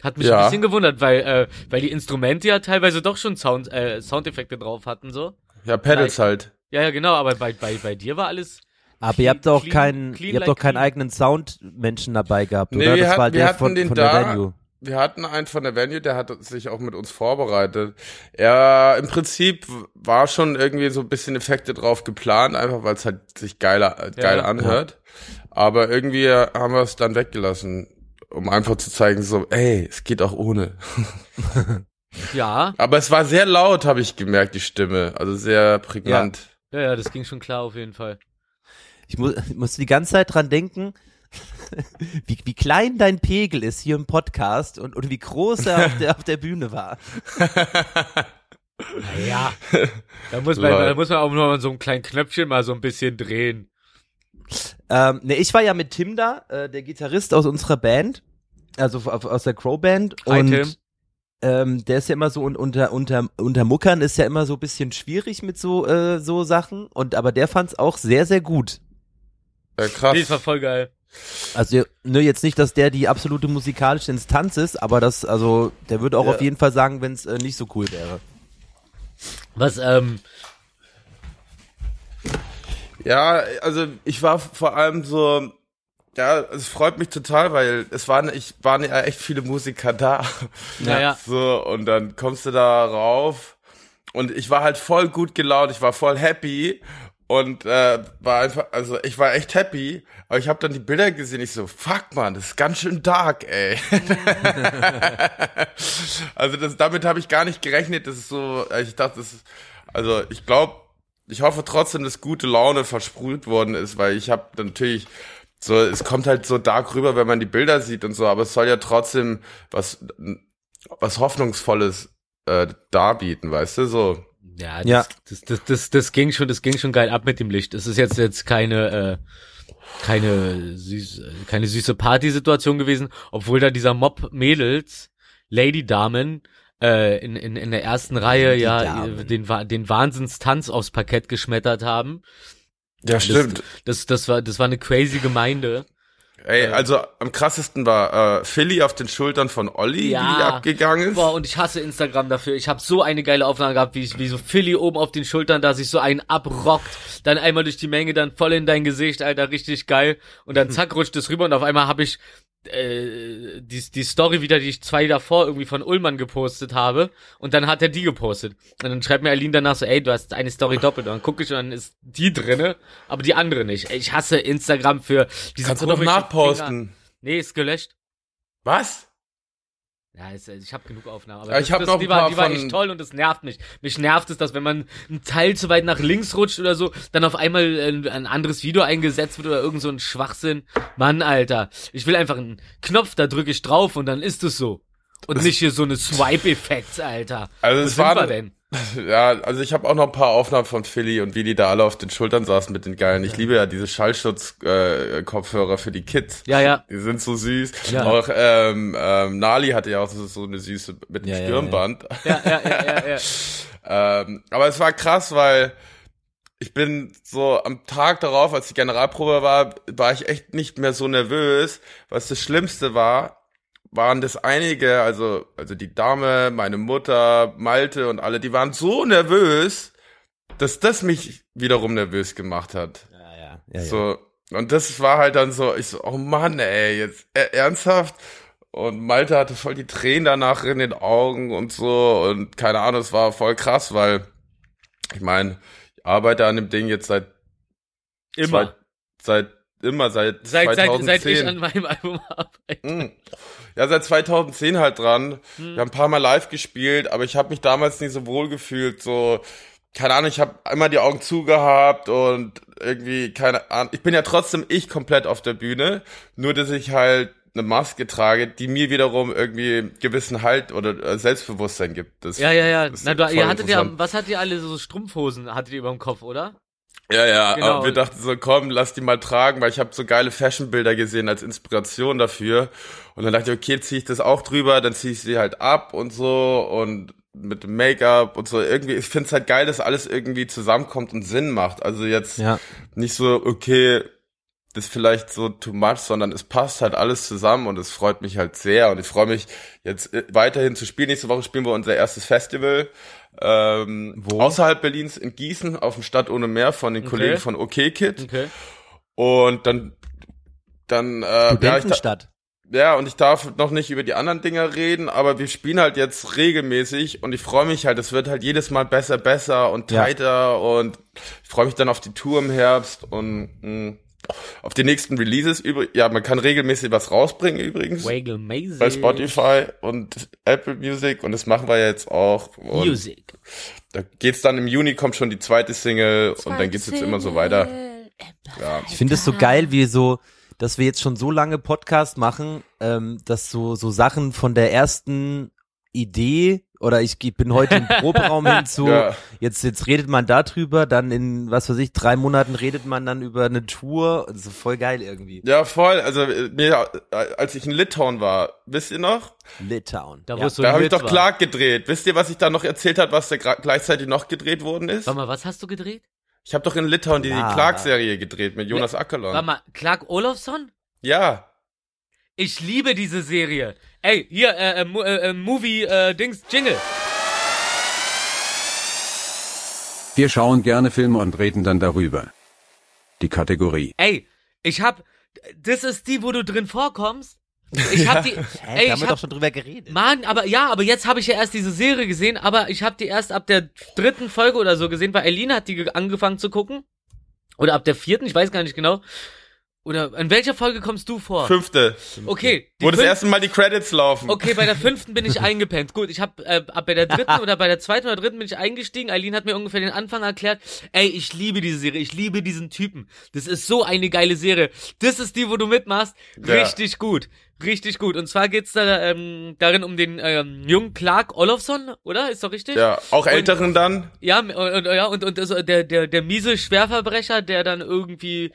Hat mich Ja. ein bisschen gewundert, weil, äh, weil die Instrumente ja teilweise doch schon Sound, äh, Soundeffekte drauf hatten, so. Ja, Pedals halt. Ja, ja, genau, aber bei, bei, bei dir war alles. Aber ihr habt doch Clean- keinen, clean ihr habt like doch keinen clean. eigenen Soundmenschen dabei gehabt, Nee, oder? wir das hatten- war wir der hatten von, den von da. der Venue. Wir hatten einen von der Venue, der hat sich auch mit uns vorbereitet. Er im Prinzip war schon irgendwie so ein bisschen Effekte drauf geplant, einfach weil es halt sich geiler, äh, geil Ja. anhört. Aber irgendwie haben wir es dann weggelassen, um einfach zu zeigen, so, ey, es geht auch ohne. Ja, Aber es war sehr laut, habe ich gemerkt, die Stimme. Also sehr prägnant. ja, ja, das ging schon klar auf jeden Fall. Ich mu ich musste die ganze Zeit dran denken, wie, wie klein dein Pegel ist hier im Podcast und, und wie groß er auf der, auf der Bühne war. Naja. Da muss man, da muss man auch nur an so einem kleinen Knöpfchen mal so ein bisschen drehen. Ähm, ne, ich war ja mit Tim da, äh, der Gitarrist aus unserer Band, also aus der Crow Band. Hi, und Tim. Ähm, der ist ja immer so un unter unter unter Muckern ist ja immer so ein bisschen schwierig mit so äh, so Sachen und aber der fand's auch sehr sehr gut. Ja, krass. Nee, das war voll geil. Also ne, jetzt nicht, dass der die absolute musikalische Instanz ist, aber das also der würde auch Ja. auf jeden Fall sagen, wenn es äh, nicht so cool wäre. Was, ähm, Ja, also ich war vor allem so, ja, es freut mich total, weil es waren, ich waren ja echt viele Musiker da. Naja. So, und dann kommst du da rauf und ich war halt voll gut gelaunt, ich war voll happy und äh, war einfach, also ich war echt happy, aber ich habe dann die Bilder gesehen, ich so, fuck man, das ist ganz schön dark, ey. also das, damit habe ich gar nicht gerechnet, das ist so, ich dachte, das ist, also ich glaube, ich hoffe trotzdem, dass gute Laune versprüht worden ist, weil ich habe natürlich so, es kommt halt so dark rüber, wenn man die Bilder sieht und so, aber es soll ja trotzdem was, was Hoffnungsvolles äh, darbieten, weißt du, so. ja, das, Ja. Das, das, das, das ging schon, das ging schon geil ab mit dem Licht. Es ist jetzt, jetzt keine, äh, keine süß, keine süße Partysituation gewesen, obwohl da dieser Mob Mädels, Lady Damen, äh, in, in, in der ersten Reihe Lady ja Damen. äh, den, den Wahnsinnstanz aufs Parkett geschmettert haben. Ja, stimmt. Das, das war, das war eine crazy Gemeinde. Ey, also am krassesten war äh, Philly auf den Schultern von Olli, wie die abgegangen ist. Boah, und ich hasse Instagram dafür. Ich habe so eine geile Aufnahme gehabt, wie, wie so Philly oben auf den Schultern, da sich so einen abrockt, dann einmal durch die Menge, dann voll in dein Gesicht, Alter, richtig geil. Und dann zack, rutscht es rüber und auf einmal habe ich äh, die, die Story wieder, die ich zwei davor irgendwie von Ullmann gepostet habe. Und dann hat er die gepostet. Und dann schreibt mir Aline danach so, ey, du hast eine Story doppelt. Und dann gucke ich und dann ist die drinne, aber die andere nicht. Ich hasse Instagram für diese Kannst du noch komischen nachposten. Finger. Nee, ist gelöscht. Was? Ja, ist, ich habe genug Aufnahmen. Aber Ja, ich das, das, noch die, war, die war echt toll und das nervt mich. Mich nervt es, dass wenn man ein Teil zu weit nach links rutscht oder so, dann auf einmal ein, ein anderes Video eingesetzt wird oder irgend so ein Schwachsinn. Mann, Alter. Ich will einfach einen Knopf, da drücke ich drauf und dann ist es so. Und nicht hier so eine Swipe-Effekt, Alter. Also Wo es sind war- wir denn? Ja, also ich habe auch noch ein paar Aufnahmen von Philly und wie die da alle auf den Schultern saßen mit den geilen. Ich liebe ja diese Schallschutz-Kopfhörer äh, für die Kids. Ja, ja. Die sind so süß. Ja. Auch ähm, ähm, Nali hatte ja auch so, so eine süße mit dem Ja, ja, ja. Stirnband. Ja, ja, ja, ja, ja. Ähm, aber es war krass, weil ich bin so am Tag darauf, als die Generalprobe war, war ich echt nicht mehr so nervös. Was das Schlimmste war, waren das einige, also, also die Dame, meine Mutter, Malte und alle, die waren so nervös, dass das mich wiederum nervös gemacht hat. Ja, ja. ja. So, und das war halt dann so, ich so, oh Mann, ey, jetzt äh, ernsthaft? Und Malte hatte voll die Tränen danach in den Augen und so und keine Ahnung, es war voll krass, weil ich meine, ich arbeite an dem Ding jetzt seit Immer. Zwei, seit immer seit, Seit, seit, 2010. seit ich an meinem Album arbeite. Mm. Ja, seit 2010 halt dran. Hm. Wir haben ein paar Mal live gespielt, aber ich habe mich damals nicht so wohl gefühlt. So, keine Ahnung, ich habe immer die Augen zugehabt und irgendwie, keine Ahnung. Ich bin ja trotzdem ich komplett auf der Bühne, nur dass ich halt eine Maske trage, die mir wiederum irgendwie gewissen Halt oder äh, Selbstbewusstsein gibt. Das, Ja, ja, ja. Na, du, ihr hattet ja, was hattet ihr alle, so Strumpfhosen hattet ihr über dem Kopf, oder? Ja, ja, Genau. aber wir dachten so, komm, lass die mal tragen, weil ich habe so geile Fashionbilder gesehen als Inspiration dafür. Und dann dachte ich, okay, zieh ich das auch drüber, dann zieh ich sie halt ab und so und mit dem Make-up und so. Irgendwie, ich find's halt geil, dass alles irgendwie zusammenkommt und Sinn macht. Also jetzt Ja. nicht so, okay, das ist vielleicht so too much, sondern es passt halt alles zusammen und es freut mich halt sehr. Und ich freue mich jetzt äh, weiterhin zu spielen. Nächste Woche spielen wir unser erstes Festival. Ähm, Wo? Außerhalb Berlins in Gießen auf dem Stadt ohne Meer von den Okay. Kollegen von OK Kid. Okay. Und dann, dann, äh, ja, Studentenstadt. ja, und ich darf noch nicht über die anderen Dinger reden, aber wir spielen halt jetzt regelmäßig und ich freue mich halt, es wird halt jedes Mal besser, besser und Ja. tighter und ich freue mich dann auf die Tour im Herbst und mh, auf die nächsten Releases. Übrig ja, man kann regelmäßig was rausbringen übrigens Maze. bei Spotify und Apple Music und das machen wir jetzt auch. Und Music. da geht's dann im Juni kommt schon die zweite Single und dann geht's jetzt immer so weiter. Ja. Ich finde es so geil, wie so, dass wir jetzt schon so lange Podcast machen, ähm, dass so, so Sachen von der ersten Idee oder ich bin heute im Proberaum hinzu, Ja. jetzt, jetzt redet man darüber, dann in, was weiß ich, drei Monaten redet man dann über eine Tour, das ist voll geil irgendwie. Ja, voll. Also äh, mir, äh, als ich in Litauen war, wisst ihr noch? Litauen. Da, ja. es so Da habe ich doch war. Clark gedreht. Wisst ihr, was ich da noch erzählt hat, was da gleichzeitig noch gedreht worden ist? Warte mal, was hast du gedreht? Ich habe doch in Litauen die Ja. Clark-Serie gedreht mit Jonas Warte Ackerlund. mal, Clark Olofsson? Ja. Ich liebe diese Serie. Ey, hier, äh, äh, äh, äh, Movie, äh, Dings, Jingle. Wir schauen gerne Filme und reden dann darüber. Die Kategorie. Ey, ich hab, das ist die, wo du drin vorkommst. Ich hab die, Hä, ey, da haben ich wir hab, doch schon drüber geredet. Mann, aber ja, aber jetzt habe ich ja erst diese Serie gesehen, aber ich habe die erst ab der dritten Folge oder so gesehen, weil Eileen hat die ge- angefangen zu gucken. Oder ab der vierten, ich weiß gar nicht genau. Oder in welcher Folge kommst du vor? Fünfte. Okay. Wo das erste Mal die Credits laufen. Okay, bei der fünften bin ich eingepennt. Gut, ich habe äh, ab bei der dritten oder bei der zweiten oder dritten bin ich eingestiegen. Eileen hat mir ungefähr den Anfang erklärt. Ey, ich liebe diese Serie, ich liebe diesen Typen. Das ist so eine geile Serie. Das ist die, wo du mitmachst. Ja. Richtig gut. Richtig gut. Und zwar geht's da ähm, darin um den ähm, jungen Clark Olofsson, oder? Ist doch richtig? Ja, auch Älteren dann. Ja, und, und, ja, und, und also der, der, der miese Schwerverbrecher, der dann irgendwie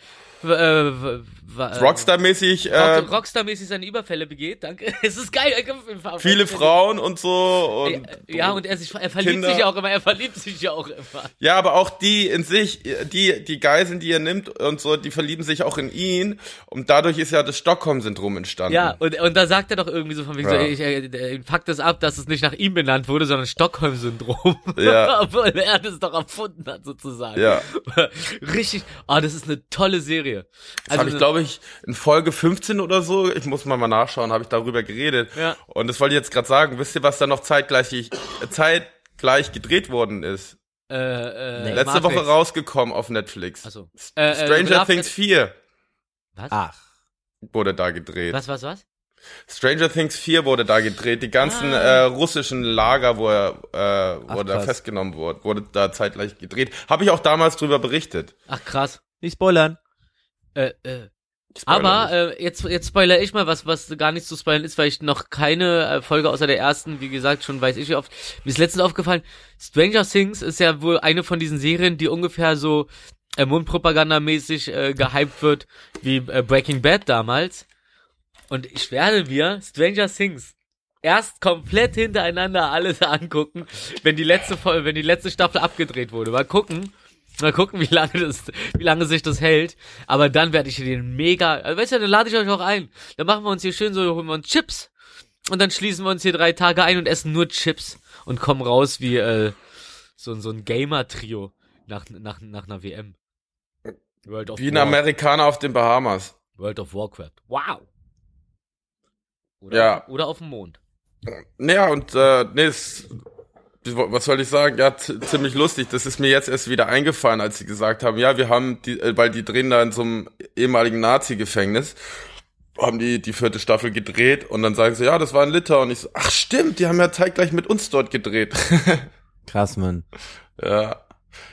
Rockstar-mäßig. Äh, Rock, Rockstar-mäßig seine Überfälle begeht. Danke. Es ist geil. viele Frauen und so. Und, Ja, und er, sich, er verliebt Kinder. sich ja auch immer, er verliebt sich ja auch immer. Ja, aber auch die in sich, die, die Geiseln, die er nimmt und so, die verlieben sich auch in ihn. Und dadurch ist ja das Stockholm-Syndrom entstanden. Ja, und, und da sagt er doch irgendwie so von wegen Ja. so, ich, äh, äh, fuck das ab, dass es nicht nach ihm benannt wurde, sondern Stockholm-Syndrom. Ja. Obwohl er das doch erfunden hat, sozusagen. Ja. Richtig, ah, das ist eine tolle Serie. Das habe ich, glaube ich, in Folge 15 oder so, ich muss mal mal nachschauen, habe ich darüber geredet. Ja. Und das wollte ich jetzt gerade sagen. Wisst ihr, was da noch zeitgleich, äh, zeitgleich gedreht worden ist? äh, äh, Nee. Letzte Matrix. Woche rausgekommen auf Netflix. Achso. Äh, äh, Stranger Love Things Death- 4 Was? Ach. wurde da gedreht. Was, was, was? Stranger Things 4 wurde da gedreht. Die ganzen äh, russischen Lager, wo er, äh, wo Ach, er da festgenommen wurde, wurde da zeitgleich gedreht. Habe ich auch damals drüber berichtet. Ach krass. Nicht spoilern. Äh, äh. Ich spoilere Aber nicht. äh, jetzt, jetzt spoiler ich mal was, was gar nicht zu spoilern ist, weil ich noch keine äh, Folge außer der ersten, wie gesagt, schon weiß ich wie oft. Mir ist letztens aufgefallen, Stranger Things ist ja wohl eine von diesen Serien, die ungefähr so äh, mundpropagandamäßig äh, gehypt wird wie äh, Breaking Bad damals. Und ich werde mir Stranger Things erst komplett hintereinander alles angucken, wenn die letzte Folge, wenn die letzte Staffel abgedreht wurde. Mal gucken. Mal gucken, wie lange das, wie lange sich das hält. Aber dann werde ich den mega, also weißt du, dann lade ich euch auch ein. Dann machen wir uns hier schön so, holen wir uns Chips. Und dann schließen wir uns hier drei Tage ein und essen nur Chips und kommen raus wie, äh, so, so ein Gamer-Trio nach, nach, nach einer WM. World of Wie ein War- Amerikaner auf den Bahamas. World of Warcraft. Wow. Oder, Ja. oder auf dem Mond. Naja, und äh, nee, es, was soll ich sagen? Ja, ziemlich lustig. Das ist mir jetzt erst wieder eingefallen, als sie gesagt haben, ja, wir haben die, äh, weil die drehen da in so einem ehemaligen Nazi-Gefängnis, haben die die vierte Staffel gedreht und dann sagen sie, ja, das war in Litauen. Und ich so, ach stimmt, die haben ja zeitgleich mit uns dort gedreht. Krass, Mann. ja.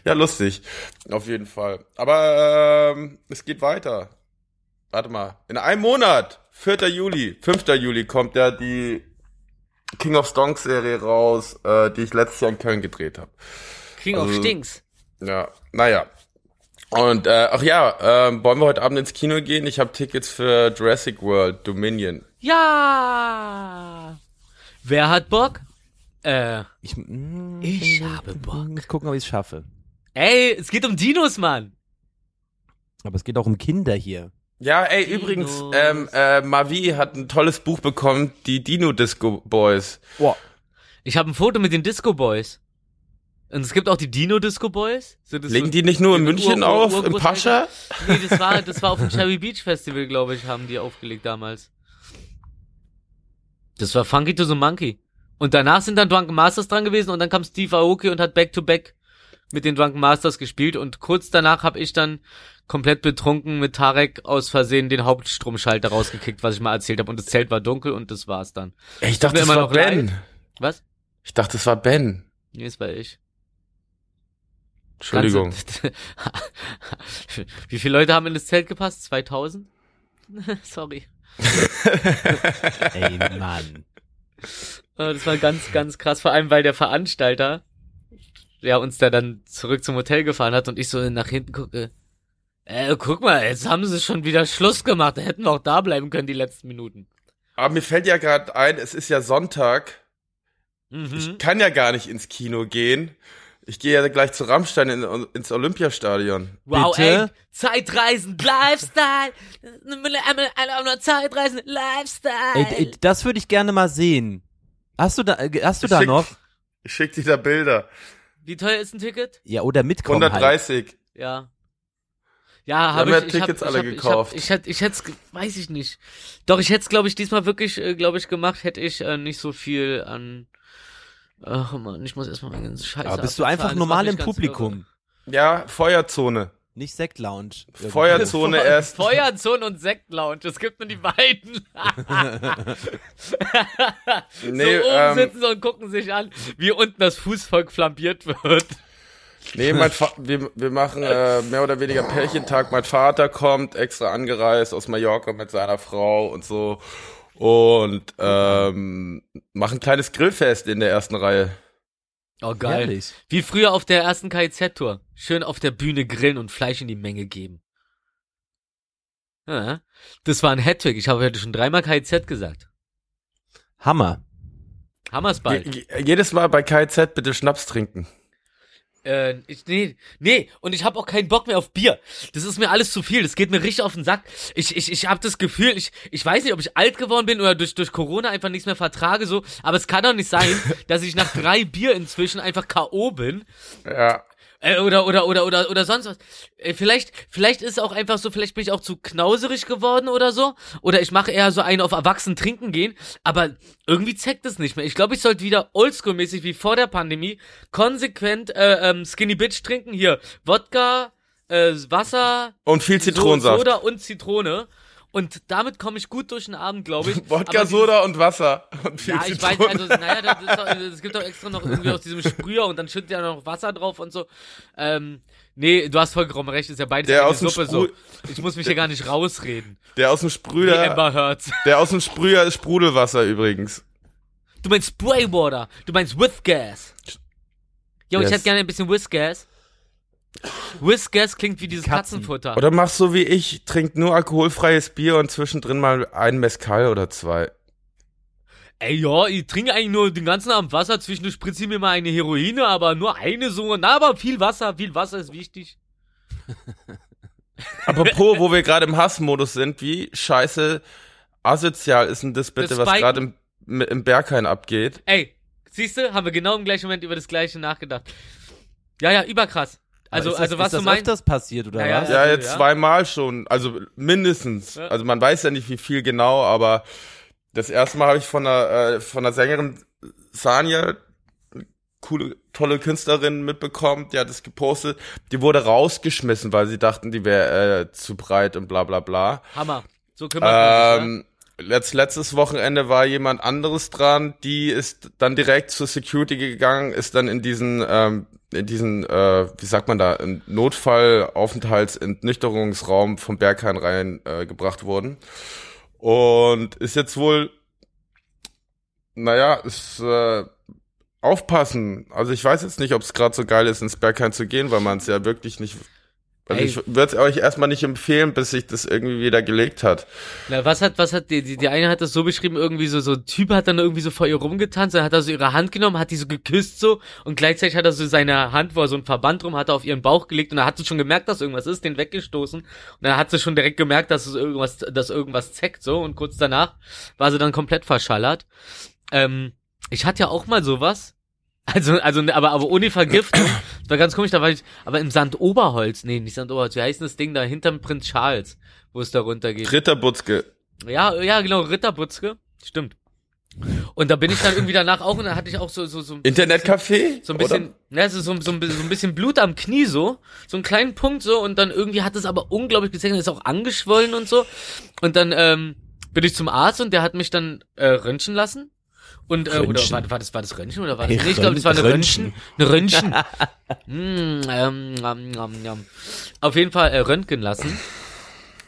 Ja, lustig. Auf jeden Fall. Aber ähm, es geht weiter. Warte mal. In einem Monat, 4. Juli, 5. Juli, kommt ja die King of Stonks Serie raus, äh, die ich letztes Jahr in Köln gedreht habe. King of Also- Stinks. Ja, naja. Und äh, ach ja, ähm, wollen wir heute Abend ins Kino gehen? Ich habe Tickets für Jurassic World Dominion. Ja. Wer hat Bock? Äh, Ich, mm, Ich habe Bock. Ich gucken, ob ich es schaffe. ey, es geht um Dinos, Mann. Aber es geht auch um Kinder hier. Ja, ey, Dinos. übrigens, ähm, äh, Mavi hat ein tolles Buch bekommen, die Dino Disco Boys. Boah. Ich habe ein Foto mit den Disco Boys. Und es gibt auch die Dino Disco Boys. Das Legen so- die nicht nur in München Ur- auf, Ur- im? Pascha? Nee, das war, das war auf dem Cherry Beach Festival, glaube ich, haben die aufgelegt damals. Das war Funky to the Monkey. Und danach sind dann Drunken Masters dran gewesen und dann kam Steve Aoki und hat Back to Back mit den Drunken Masters gespielt und kurz danach habe ich dann komplett betrunken mit Tarek aus Versehen den Hauptstromschalter rausgekickt, was ich mal erzählt habe und das Zelt war dunkel und das war's dann. Ey, ich dachte, das immer war noch Ben. leid. Was? Ich dachte, das war Ben. Nee, das war ich. Entschuldigung. Ganze- Wie viele Leute haben in das Zelt gepasst? 2000? Sorry. Ey, Mann. Äh, Das war ganz, ganz krass, vor allem weil der Veranstalter, der uns da dann zurück zum Hotel gefahren hat und ich so nach hinten gucke, äh, guck mal, jetzt haben sie schon wieder Schluss gemacht, da hätten wir auch da bleiben können die letzten Minuten. Aber mir fällt ja gerade ein, es ist ja Sonntag. Mhm. Ich kann ja gar nicht ins Kino gehen. Ich gehe ja gleich zu Rammstein in, ins Olympiastadion. Wow, Bitte? ey, Zeitreisen, Lifestyle, einmal, einmal Zeitreisen, Lifestyle. Ey, ey, das würde ich gerne mal sehen. Hast du da, hast du da Schick- noch? Ich schick dir da Bilder. Wie teuer ist ein Ticket? Ja, oder mitkommen halt. 130. Ja. Ja, habe haben ich, ja ich hab, Tickets ich alle hab, gekauft. Ich, hab, ich, hätt- ich hätte weiß ich nicht. Doch, ich hätte es, glaube ich, diesmal wirklich, äh, glaube ich, gemacht, hätte ich äh, nicht so viel an. Ach man, ich muss erstmal meinen ganzen Scheiß Aber bist du einfach normal im Publikum. Ja, Feuerzone. Nicht Sektlounge. Feuerzone irre. erst. Feuerzone und Sektlounge, es gibt nur die beiden. Nee, so oben ähm, sitzen sie und gucken sich an, wie unten das Fußvolk flambiert wird. Nee, mein Fa wir, wir machen äh, mehr oder weniger Pärchentag. Mein Vater kommt extra angereist aus Mallorca mit seiner Frau und so und ähm, machen ein kleines Grillfest in der ersten Reihe. Oh, geil. Herrlich. Wie früher auf der ersten KIZ-Tour. Schön auf der Bühne grillen und Fleisch in die Menge geben. Ja, das war ein Hattrick. Ich habe heute schon dreimal KIZ gesagt. Hammer. Hammersball. Je, je- jedes Mal bei KZ bitte Schnaps trinken. Äh, ich, nee, nee, und ich habe auch keinen Bock mehr auf Bier. Das ist mir alles zu viel. Das geht mir richtig auf den Sack. Ich, ich, ich habe das Gefühl, ich, ich weiß nicht, ob ich alt geworden bin oder durch, durch Corona einfach nichts mehr vertrage, so. Aber es kann doch nicht sein, dass ich nach drei Bier inzwischen einfach K.O. bin. Ja. Äh, oder, oder, oder, oder, oder sonst was. Äh, vielleicht, vielleicht ist es auch einfach so, vielleicht bin ich auch zu knauserig geworden oder so. Oder ich mache eher so einen auf Erwachsen trinken gehen. Aber irgendwie zeckt es nicht mehr. Ich glaube, ich sollte wieder oldschool-mäßig wie vor der Pandemie konsequent äh, ähm, Skinny Bitch trinken. Hier, Wodka, äh, Wasser, Und viel Zitronensaft. So, Soda und Zitrone. Und damit komme ich gut durch den Abend, glaube ich. Wodka, Soda und Wasser. Und viel Ja, ich weiß, Zitrone. also, naja, das ist doch, es gibt doch extra noch irgendwie aus diesem Sprüher und dann schüttet er noch Wasser drauf und so. Ähm, nee, du hast vollkommen recht, ist ja beides Der aus dem Suppe Sprüh- so. Ich muss mich hier gar nicht rausreden. Der aus dem Sprüher, Amber Heards. der aus dem Sprüher ist Sprudelwasser übrigens. Du meinst Spraywater, du meinst With Gas. Jo, ich Yes. hätte gerne ein bisschen With Gas klingt wie dieses Katzen. Katzenfutter. Oder machst so wie ich, trink nur alkoholfreies Bier und zwischendrin mal ein Mezcal oder zwei. Ey, ja, ich trinke eigentlich nur den ganzen Abend Wasser, zwischendurch spritze ich mir mal eine Heroine, aber nur eine so. Na, aber viel Wasser, viel Wasser ist wichtig. Apropos, wo wir gerade im Hassmodus sind, wie scheiße asozial ist denn das bitte, Das was gerade im, im Berghain abgeht? Ey, siehst du, haben wir genau im gleichen Moment über das Gleiche nachgedacht. Ja, ja, überkrass. Also, ist also das, was ist das du meinst. öfters passiert, oder Ja, was? Ja, jetzt ja. zweimal schon, also mindestens. Also man weiß ja nicht, wie viel genau, aber das erste Mal habe ich von einer, äh, von einer Sängerin Sanja, coole, tolle Künstlerin mitbekommen, die hat es gepostet, die wurde rausgeschmissen, weil sie dachten, die wäre äh, zu breit und bla bla bla. Hammer. So kümmert man sich, ne? Ähm, letzt, letztes Wochenende war jemand anderes dran, die ist dann direkt zur Security gegangen, ist dann in diesen, ähm, diesen, äh, wie sagt man da, in Notfallaufenthaltsentnüchterungsraum vom Berghain rein äh, gebracht worden. Und ist jetzt wohl, naja, ist äh, aufpassen. Also ich weiß jetzt nicht, ob es gerade so geil ist, ins Berghain zu gehen, weil man es ja wirklich nicht. Also Ey. ich würde es euch erstmal nicht empfehlen, bis sich das irgendwie wieder gelegt hat. Na, was hat, was hat, die, die, die eine hat das so beschrieben, irgendwie so, so ein Typ hat dann irgendwie so vor ihr rumgetanzt, dann hat er so ihre Hand genommen, hat die so geküsst so und gleichzeitig hat er so seine Hand, wo er so ein Verband drum hatte, auf ihren Bauch gelegt und dann hat sie schon gemerkt, dass irgendwas ist, den weggestoßen und dann hat sie schon direkt gemerkt, dass es irgendwas, dass irgendwas zeckt so und kurz danach war sie dann komplett verschallert. Ähm, ich hatte ja auch mal sowas. Also, also, aber, aber ohne Vergiftung. Das war ganz komisch, da war ich, aber im Sand Oberholz, nee, nicht Sand Oberholz, wie heißt denn das Ding da hinterm Prinz Charles, wo es da runtergeht? Dritter Butzke. Ja, ja, genau, Ritterbutzke. Stimmt. Und da bin ich dann irgendwie danach auch und dann hatte ich auch so, so, so, Internetcafé? so ein bisschen, ne, so, so, so ein bisschen Blut am Knie so, so einen kleinen Punkt so und dann irgendwie hat es aber unglaublich gezeichnet, ist auch angeschwollen und so. Und dann ähm, bin ich zum Arzt und der hat mich dann äh, röntgen lassen. Und, äh, oder war, war, das, war das Röntgen oder war das? Nee, ich glaube, das war eine Röntgen. Röntgen. Eine Röntgen. mm, ähm, ähm, ähm. Auf jeden Fall äh, röntgen lassen.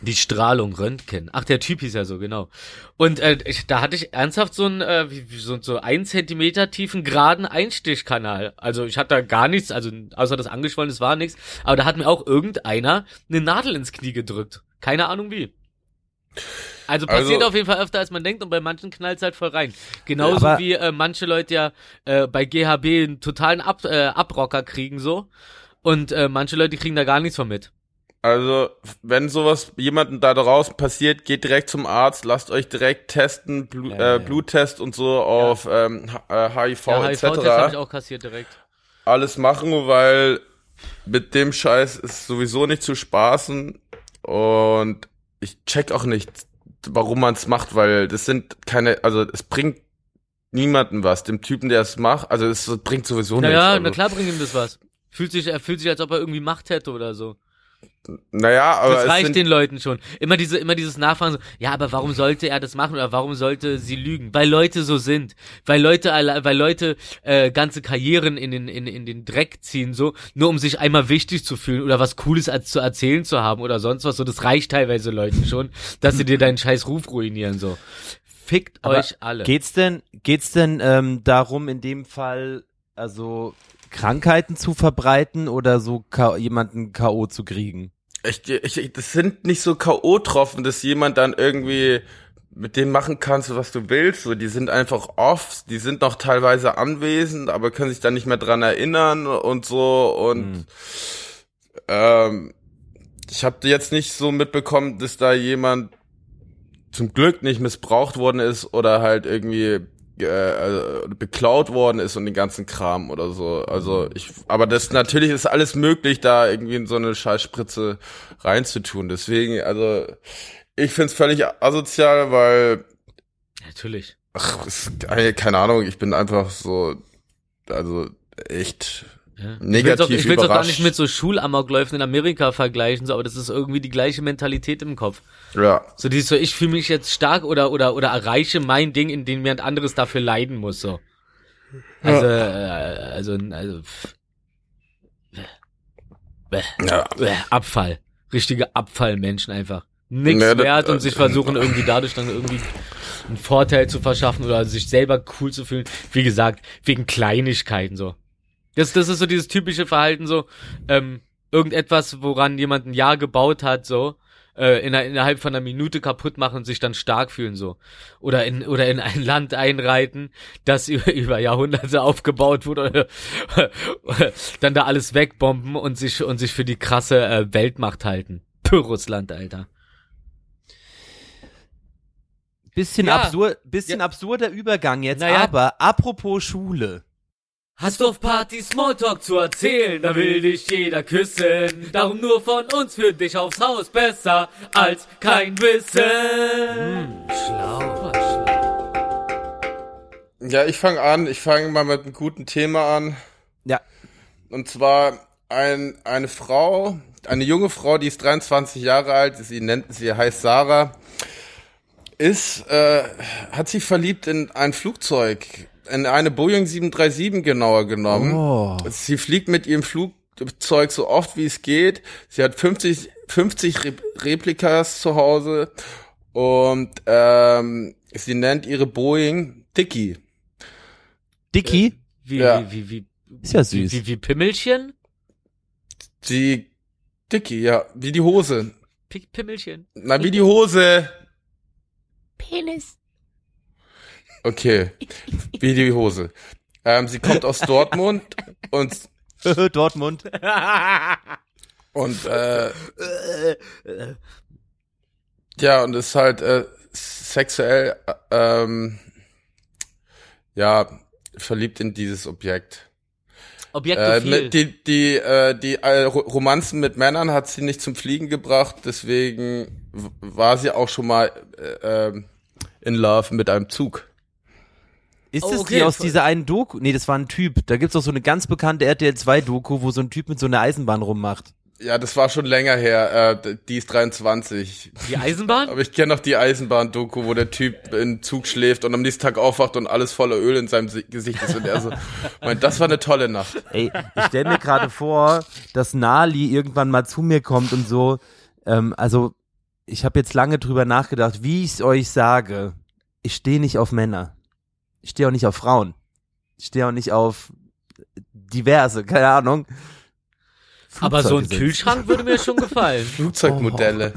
Die Strahlung Röntgen. Ach, der Typ hieß ja so, genau. Und äh, ich, da hatte ich ernsthaft so einen, äh, wie, wie so, so ein Zentimeter tiefen geraden Einstichkanal. Also ich hatte da gar nichts, also außer das angeschwollen, das war nichts. Aber da hat mir auch irgendeiner eine Nadel ins Knie gedrückt. Keine Ahnung wie. Also passiert Also- auf jeden Fall öfter, als man denkt und bei manchen knallt's halt voll rein. Genauso Aber- wie äh, manche Leute ja äh, bei GHB einen totalen Ab äh, Abrocker kriegen so. Und äh, manche Leute kriegen da gar nichts von mit. Also, wenn sowas jemanden da draußen passiert, geht direkt zum Arzt, lasst euch direkt testen, Blu Ja, äh, ja. Bluttest und so auf ähm, äh, HIV Ja, etc. HIV-Test habe ich auch kassiert direkt. Alles machen, weil mit dem Scheiß ist sowieso nicht zu spaßen und ich check auch nicht, warum man es macht, weil das sind keine, also es bringt niemanden was, dem Typen, der es macht, also es bringt sowieso nichts. Naja, also. na klar bringt ihm das was. Fühlt sich, er fühlt sich, als ob er irgendwie Macht hätte oder so. Naja, aber das es reicht sind, den Leuten schon. Immer diese, immer dieses Nachfragen so, ja, aber warum sollte er das machen oder warum sollte sie lügen? Weil Leute so sind. Weil Leute, alle- weil Leute äh, ganze Karrieren in den, in, in den Dreck ziehen, so, nur um sich einmal wichtig zu fühlen oder was Cooles als zu erzählen zu haben oder sonst was. So, das reicht teilweise Leuten schon, dass sie dir deinen scheiß Ruf ruinieren, so. Fickt Aber euch alle. Geht's denn, geht's denn ähm, darum, in dem Fall, also Krankheiten zu verbreiten oder so K jemanden K.O. zu kriegen? ich, ich, das sind nicht so K.O.-Tropfen, dass jemand dann irgendwie mit denen machen kannst, was du willst. So, die sind einfach off, die sind noch teilweise anwesend, aber können sich dann nicht mehr dran erinnern und so. Und Hm. ähm, ich habe jetzt nicht so mitbekommen, dass da jemand zum Glück nicht missbraucht worden ist oder halt irgendwie äh, äh, beklaut worden ist und den ganzen Kram oder so. Also ich, aber das natürlich ist alles möglich, da irgendwie in so eine Scheißspritze reinzutun. Deswegen, also ich find's völlig asozial, weil Natürlich. ach, ist, keine Ahnung, ich bin einfach so, also echt Ja. Negativ ich will's auch, ich will's auch gar nicht mit so Schulamokläufen in Amerika vergleichen, so, aber das ist irgendwie die gleiche Mentalität im Kopf. Ja. So dieses so, ich fühle mich jetzt stark oder oder oder erreiche mein Ding, in dem jemand anderes dafür leiden muss, so. Also, äh, also, also, pff. Bäh. Ja. Bäh, Abfall. Richtige Abfallmenschen einfach. Ja, das- wert und sich äh, versuchen irgendwie dadurch dann irgendwie einen Vorteil zu verschaffen oder sich selber cool zu fühlen. Wie gesagt, wegen Kleinigkeiten so. Das, das ist so dieses typische Verhalten so, ähm, irgendetwas, woran jemand ein Jahr gebaut hat, so, äh, in, innerhalb von einer Minute kaputt machen und sich dann stark fühlen, so. Oder in, oder in ein Land einreiten, das über, über Jahrhunderte aufgebaut wurde, oder dann da alles wegbomben und sich, und sich für die krasse äh, Weltmacht halten. Puh, Russland, Alter. Bisschen, Ja. absurd, bisschen Ja. absurder Übergang jetzt, Naja. aber apropos Schule. Hast du auf Party Smalltalk zu erzählen, da will dich jeder küssen. Darum nur von uns für dich aufs Haus besser als kein Wissen. schlau, schlau. Ja, ich fange an. Ich fange mal mit einem guten Thema an. Ja. Und zwar ein, eine Frau, eine junge Frau, die ist 23 Jahre alt, sie nennt, sie heißt Sarah, ist, äh, hat sich verliebt in ein Flugzeug, in eine Boeing 737 genauer genommen. Oh. Sie fliegt mit ihrem Flugzeug so oft wie es geht. Sie hat 50, 50 Re Replikas zu Hause und ähm, sie nennt ihre Boeing Dicky. Dicky? Wie, Ja. wie, wie, wie, Ist ja süß. wie, wie, wie Pimmelchen? Die Dicky, ja, wie die Hose. Pi Pimmelchen. Na, wie die Hose. Penis. Okay, wie die Hose. Ähm, sie kommt aus Dortmund und Dortmund. und äh, ja und ist halt äh, sexuell äh, ähm, ja verliebt in dieses Objekt. Äh, Objektophil. mit, die die äh, die äh, Ro- Romanzen mit Männern hat sie nicht zum Fliegen gebracht, deswegen w- war sie auch schon mal äh, ähm, in Love mit einem Zug. Ist Oh, das okay, die aus dieser einen Doku? Nee, das war ein Typ. Da gibt's auch so eine ganz bekannte RTL 2 Doku, wo so ein Typ mit so einer Eisenbahn rummacht. Ja, das war schon länger her. Äh, die ist 23. die Eisenbahn? Aber ich kenne noch die Eisenbahn-Doku, wo der Typ in Zug schläft und am nächsten Tag aufwacht und alles voller Öl in seinem Si- Gesicht ist. Und er so, meint, das war eine tolle Nacht. Ey, ich stell mir gerade vor, dass Nali irgendwann mal zu mir kommt und so. Ähm, also, ich habe jetzt lange drüber nachgedacht, wie ich's euch sage. Ich stehe nicht auf Männer. Ich stehe auch nicht auf Frauen. Ich stehe auch nicht auf diverse, keine Ahnung. Aber so ein Kühlschrank würde mir schon gefallen. Flugzeugmodelle.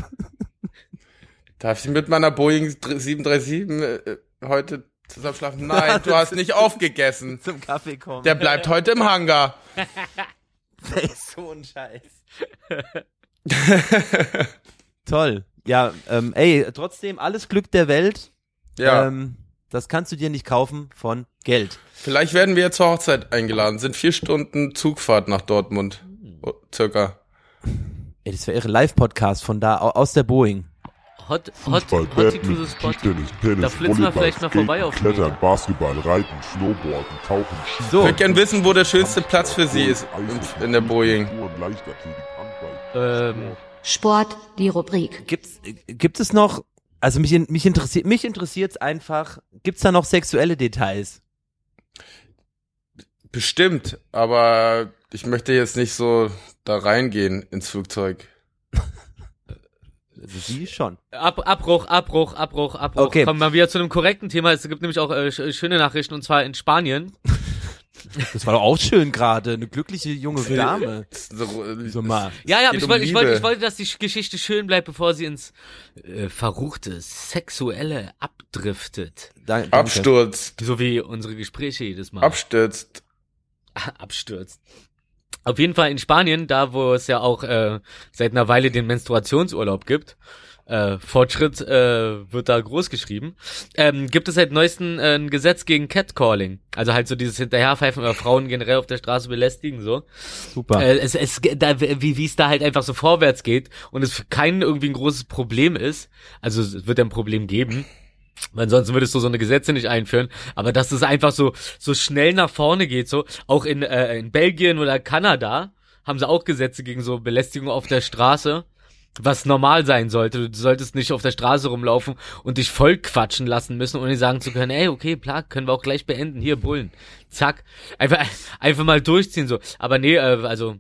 Darf ich mit meiner Boeing 737 äh, heute zusammen schlafen? Nein, du hast nicht aufgegessen. Zum Kaffee kommen. Der bleibt heute im Hangar. Der ist so ein Scheiß. Toll. Ja, ähm, ey, trotzdem alles Glück der Welt. Ja, Ähm, das kannst du dir nicht kaufen von Geld. vielleicht werden wir ja zur Hochzeit eingeladen. Sind vier Stunden Zugfahrt nach Dortmund. Oh, circa. Ey, das wäre ihre Live-Podcast von da, au- aus der Boeing. Hot, hot, Fußball, hot to the Badminton, spot. Tischtennis, Tennis, Da flitzen wir vielleicht mal Skaten, vorbei auf Klettern, Basketball, Reiten, Snowboarden, Tauchen, Skifahren, So, Ich würde gern wissen, wo der schönste Platz für sie ist in, der Boeing. Ähm, Sport, die Rubrik. gibt's, äh, gibt es noch, also mich, mich interessiert, mich interessiert's einfach, gibt's da noch sexuelle Details? Bestimmt, aber ich möchte jetzt nicht so da reingehen ins Flugzeug. Also sie schon. Ab, Abbruch, Abbruch, Abbruch, Abbruch. Okay. Kommen wir wieder zu einem korrekten Thema. Es gibt nämlich auch äh, sch- schöne Nachrichten und zwar in Spanien. Das war doch auch schön gerade, eine glückliche junge Dame. So, So mal. Ja, ja, aber ich um wollte, ich wollte, ich wollte, dass die Geschichte schön bleibt, bevor sie ins äh, verruchte, sexuelle abdriftet. Da, danke. Absturzt, So wie unsere Gespräche jedes Mal. abstürzt. abstürzt. Auf jeden Fall in Spanien, da wo es ja auch äh, seit einer Weile den Menstruationsurlaub gibt, äh, Fortschritt äh, wird da groß geschrieben, ähm, gibt es seit neuestem äh, ein Gesetz gegen Catcalling. Also halt so dieses Hinterherpfeifen oder Frauen generell auf der Straße belästigen so. Super. Äh, es, es, da, wie wie es da halt einfach so vorwärts geht und es für keinen irgendwie ein großes Problem ist. Also es wird ja ein Problem geben. Weil sonst würdest du so eine Gesetze nicht einführen. Aber dass es einfach so, so schnell nach vorne geht, so. Auch in, äh, in Belgien oder Kanada haben sie auch Gesetze gegen so Belästigung auf der Straße. Was normal sein sollte. Du solltest nicht auf der Straße rumlaufen und dich voll quatschen lassen müssen, ohne sagen zu können, ey, okay, klar, können wir auch gleich beenden. Hier, Bullen. Zack. Einfach, einfach mal durchziehen, so. Aber nee, äh, also,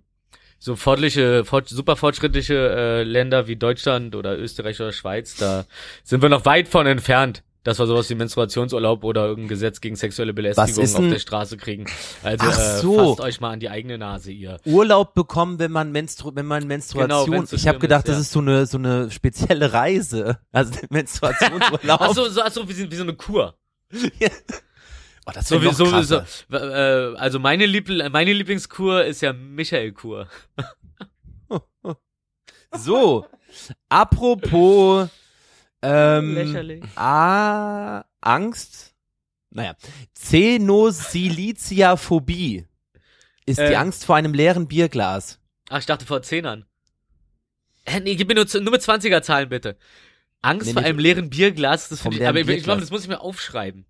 so fortliche, fort, super fortschrittliche äh, Länder wie Deutschland oder Österreich oder Schweiz, da sind wir noch weit von entfernt, dass wir sowas wie Menstruationsurlaub oder irgendein Gesetz gegen sexuelle Belästigung auf der Straße kriegen. Also äh, so. fasst euch mal an die eigene Nase, ihr. Urlaub bekommen, wenn man Menstru wenn man Menstruation. Genau, wenn's so ich habe gedacht, ist, ja. das ist so eine so eine spezielle Reise. Also Menstruationsurlaub. Ach so, so, ach so wie, so- wie so eine Kur. oh, das So noch so, so äh, also meine Liebl meine Lieblingskur ist ja Michael Kur. So, apropos ähm, Lächerlich. A, Angst. Naja, Xenosiliciaphobie ist die Äh. Angst vor einem leeren Bierglas. Ach, ich dachte vor Zehnern. Hä, nee, gib mir nur, nur mit 20er Zahlen bitte. Angst Nee, vor einem leeren Bierglas, das finde ich, aber ich, ich glaube, Bierglas. das muss ich mir aufschreiben.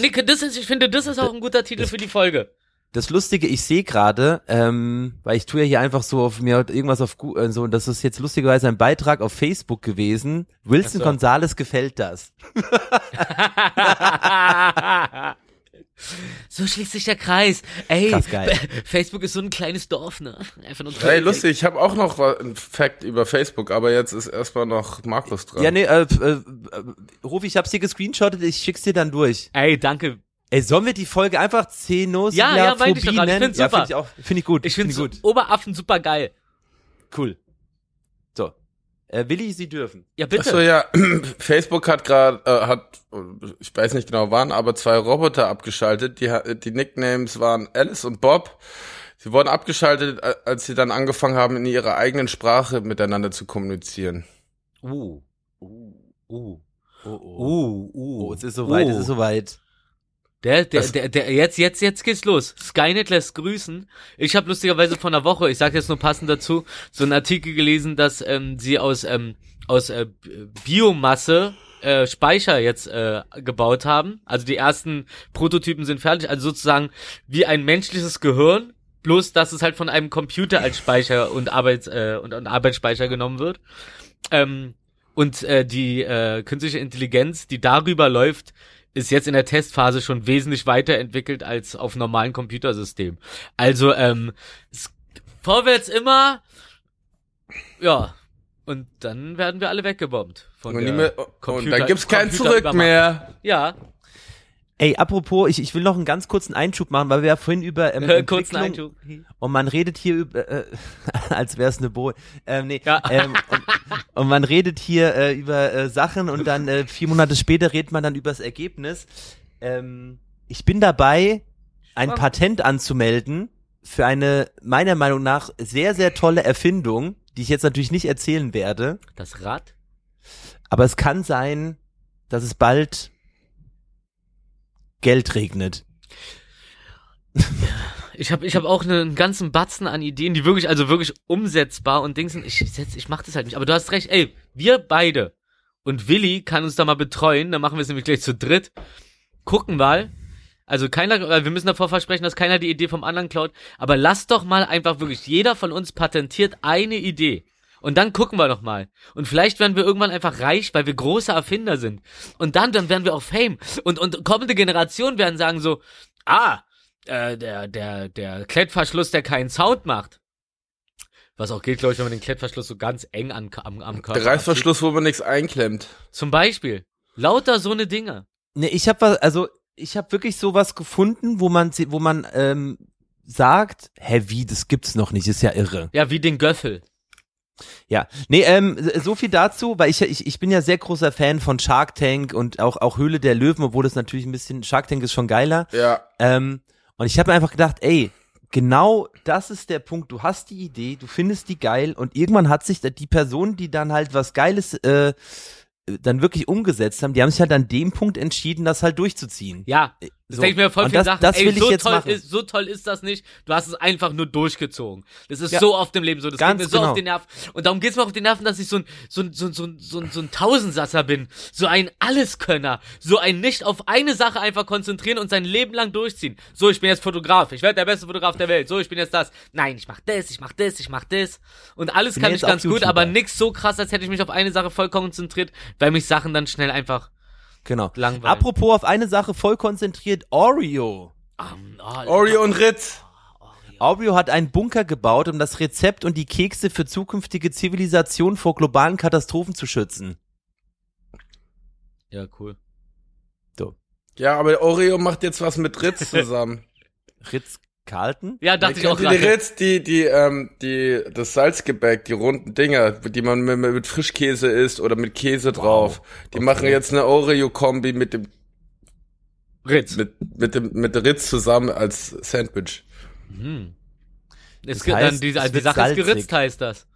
Nee, das ist, ich finde, das ist auch ein guter Titel für die Folge. Das Lustige, ich sehe gerade, ähm, weil ich tue ja hier einfach so auf mir irgendwas auf Gu- äh, so, und das ist jetzt lustigerweise ein Beitrag auf Facebook gewesen. Wilson so. Gonzales gefällt das. so schließt sich der Kreis. Ey, Krass geil. Facebook ist so ein kleines Dorf, ne? Einfach nur Hey, lustig, ich habe auch noch einen Fact über Facebook, aber jetzt ist erstmal noch Markus dran. Ja, nee, äh, äh, äh, Ruf, ich hab's dir gescreenshottet, ich schick's dir dann durch. Ey, danke. Ey, sollen wir die Folge einfach Xenosilaphobie Ja, ja, meinte ich doch gerade. Ich nennen? find's Ja, super. finde ich auch, finde ich gut. Ich finde gut. Oberaffen super geil. Cool. So. Äh, Willi, Sie dürfen. Ja, bitte. Achso, ja, Facebook hat gerade, äh, hat, ich weiß nicht genau wann, aber zwei Roboter abgeschaltet. Die, die Nicknames waren Alice und Bob. Sie wurden abgeschaltet, als sie dann angefangen haben, in ihrer eigenen Sprache miteinander zu kommunizieren. Uh. Uh. Uh. Oh, oh. Uh. Uh. Oh, es ist soweit, es Uh. ist soweit. Der, der, Das- der, der, jetzt, jetzt, jetzt geht's los. Skynet lässt grüßen. Ich habe lustigerweise vor einer Woche, ich sage jetzt nur passend dazu, so einen Artikel gelesen, dass ähm, sie aus ähm, aus äh, Biomasse äh, Speicher jetzt äh, gebaut haben. Also die ersten Prototypen sind fertig. Also sozusagen wie ein menschliches Gehirn, bloß dass es halt von einem Computer als Speicher und Arbeits äh, und, und Arbeitsspeicher genommen wird. Ähm, und äh, die äh, künstliche Intelligenz, die darüber läuft, ist jetzt in der Testphase schon wesentlich weiterentwickelt als auf normalen Computersystemen. Also ähm, vorwärts immer, ja. Und dann werden wir alle weggebombt. Von Und, der mehr, und dann gibt's kein. Zurück mehr. Ja, Ey, apropos, ich, ich will noch einen ganz kurzen Einschub machen, weil wir ja vorhin über ähm, kurzen Entwicklung- Einschub. Und man redet hier über, äh, als wär's eine Boje. Ähm, nee, Ja. ähm, und, und man redet hier äh, über äh, Sachen und dann äh, vier Monate später redet man dann über das Ergebnis. Ähm, ich bin dabei, ein Spannend. Patent anzumelden für eine meiner Meinung nach sehr, sehr tolle Erfindung, die ich jetzt natürlich nicht erzählen werde. Das Rad? Aber es kann sein, dass es bald Geld regnet. Ich habe ich hab auch einen ganzen Batzen an Ideen, die wirklich, also wirklich umsetzbar und Dings sind. Ich, setz, ich mach das halt nicht. Aber du hast recht, ey, wir beide und Willi kann uns da mal betreuen, dann machen wir es nämlich gleich zu dritt. Gucken mal. Also keiner, äh, wir müssen davor versprechen, dass keiner die Idee vom anderen klaut. Aber lass doch mal einfach wirklich, jeder von uns patentiert eine Idee. Und dann gucken wir noch mal. Und vielleicht werden wir irgendwann einfach reich, weil wir große Erfinder sind. Und dann, dann werden wir auch Fame. Und, und kommende Generationen werden sagen so, ah, äh, der, der, der Klettverschluss, der keinen Sound macht. Was auch geht, glaube ich, wenn man den Klettverschluss so ganz eng an, am, am Körper Der Reißverschluss, wo man nichts einklemmt. abzieht. Zum Beispiel. Lauter so eine Dinge. Ne, ich habe was, also ich habe wirklich sowas gefunden, wo man, sie- wo man ähm, sagt, hä, wie, das gibt's noch nicht, ist ja irre. Ja, wie den Göffel. Ja, nee, ähm, so viel dazu, weil ich, ich, ich bin ja sehr großer Fan von Shark Tank und auch, auch Höhle der Löwen, obwohl das natürlich ein bisschen, Shark Tank ist schon geiler. Ja. Ähm, und ich habe mir einfach gedacht, ey, genau das ist der Punkt. Du hast die Idee, du findest die geil und irgendwann hat sich da die Person, die dann halt was Geiles äh, dann wirklich umgesetzt haben, die haben sich halt an dem Punkt entschieden, das halt durchzuziehen. Ja, Das So. denke ich mir voll Und viele das- Sachen. das Ey, will ich so jetzt toll machen. Ist, so toll ist das nicht. Du hast es einfach nur durchgezogen. Das ist Ja. so oft im Leben so. Das geht mir so genau. auf den Nerven. Und darum geht's mir auf die Nerven, dass ich so ein, so ein, so ein, so ein, so ein, so ein Tausendsasser bin. So ein Alleskönner. So ein nicht auf eine Sache einfach konzentrieren und sein Leben lang durchziehen. So, ich bin jetzt Fotograf. Ich werde der beste Fotograf der Welt. So, ich bin jetzt das. Nein, ich mach das, ich mach das, ich mach das. Und alles Bin kann ich ganz gut, YouTuber. aber nix so krass, als hätte ich mich auf eine Sache voll konzentriert, weil mich Sachen dann schnell einfach Genau. Langweilig. Apropos auf eine Sache voll konzentriert, Oreo. ähm, oh, Oreo und Ritz. Oreo hat einen Bunker gebaut, um das Rezept und die Kekse für zukünftige Zivilisation vor globalen Katastrophen zu schützen. Ja, cool. Ja, aber Oreo macht jetzt was mit Ritz zusammen. Ritz Carlton? Ja, dachte ich auch ihr die gerade. Ritz, die, die, ähm, die, das Salzgebäck, die runden Dinger, die man mit, mit Frischkäse isst oder mit Käse drauf. Die machen jetzt eine Oreo-Kombi mit dem, Ritz. mit, mit dem, mit der Ritz zusammen als Sandwich. Hm. Es Das gibt heißt, dann die, es die Sache salzig. ist geritzt, heißt das.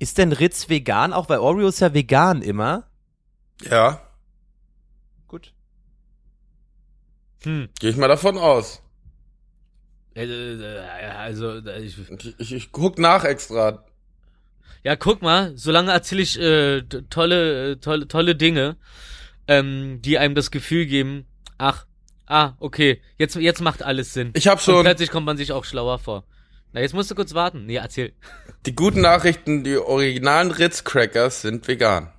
Ist denn Ritz vegan? Auch weil Oreo ist ja vegan immer. Ja, Gut. Hm. gehe ich mal davon aus. Äh, äh, Also, ich, Ich, ich, guck nach extra. ja, guck mal, solange erzähle ich äh, tolle, äh, tolle, tolle Dinge, ähm, die einem das Gefühl geben, ach, ah, okay, jetzt, jetzt macht alles Sinn. Ich hab Und schon plötzlich kommt man sich auch schlauer vor. Na, jetzt musst du kurz warten. Nee, erzähl. die guten Nachrichten, die originalen Ritz-Crackers sind vegan.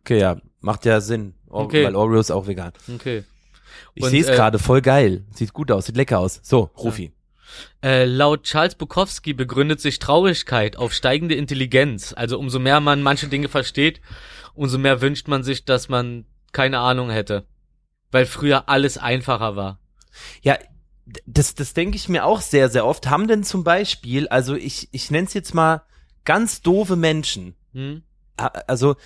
Okay, ja, macht ja Sinn. Or Okay. Weil Oreo ist auch vegan. Okay. Ich sehe es äh, gerade, voll geil. Sieht gut aus, sieht lecker aus. So, Rufi. Äh, laut Charles Bukowski begründet sich Traurigkeit auf steigende Intelligenz. Also umso mehr man manche Dinge versteht, umso mehr wünscht man sich, dass man keine Ahnung hätte. Weil früher alles einfacher war. Ja, das, das denke ich mir auch sehr, sehr oft. Haben denn zum Beispiel, also ich, ich nenne es jetzt mal ganz doofe Menschen. Hm? Also,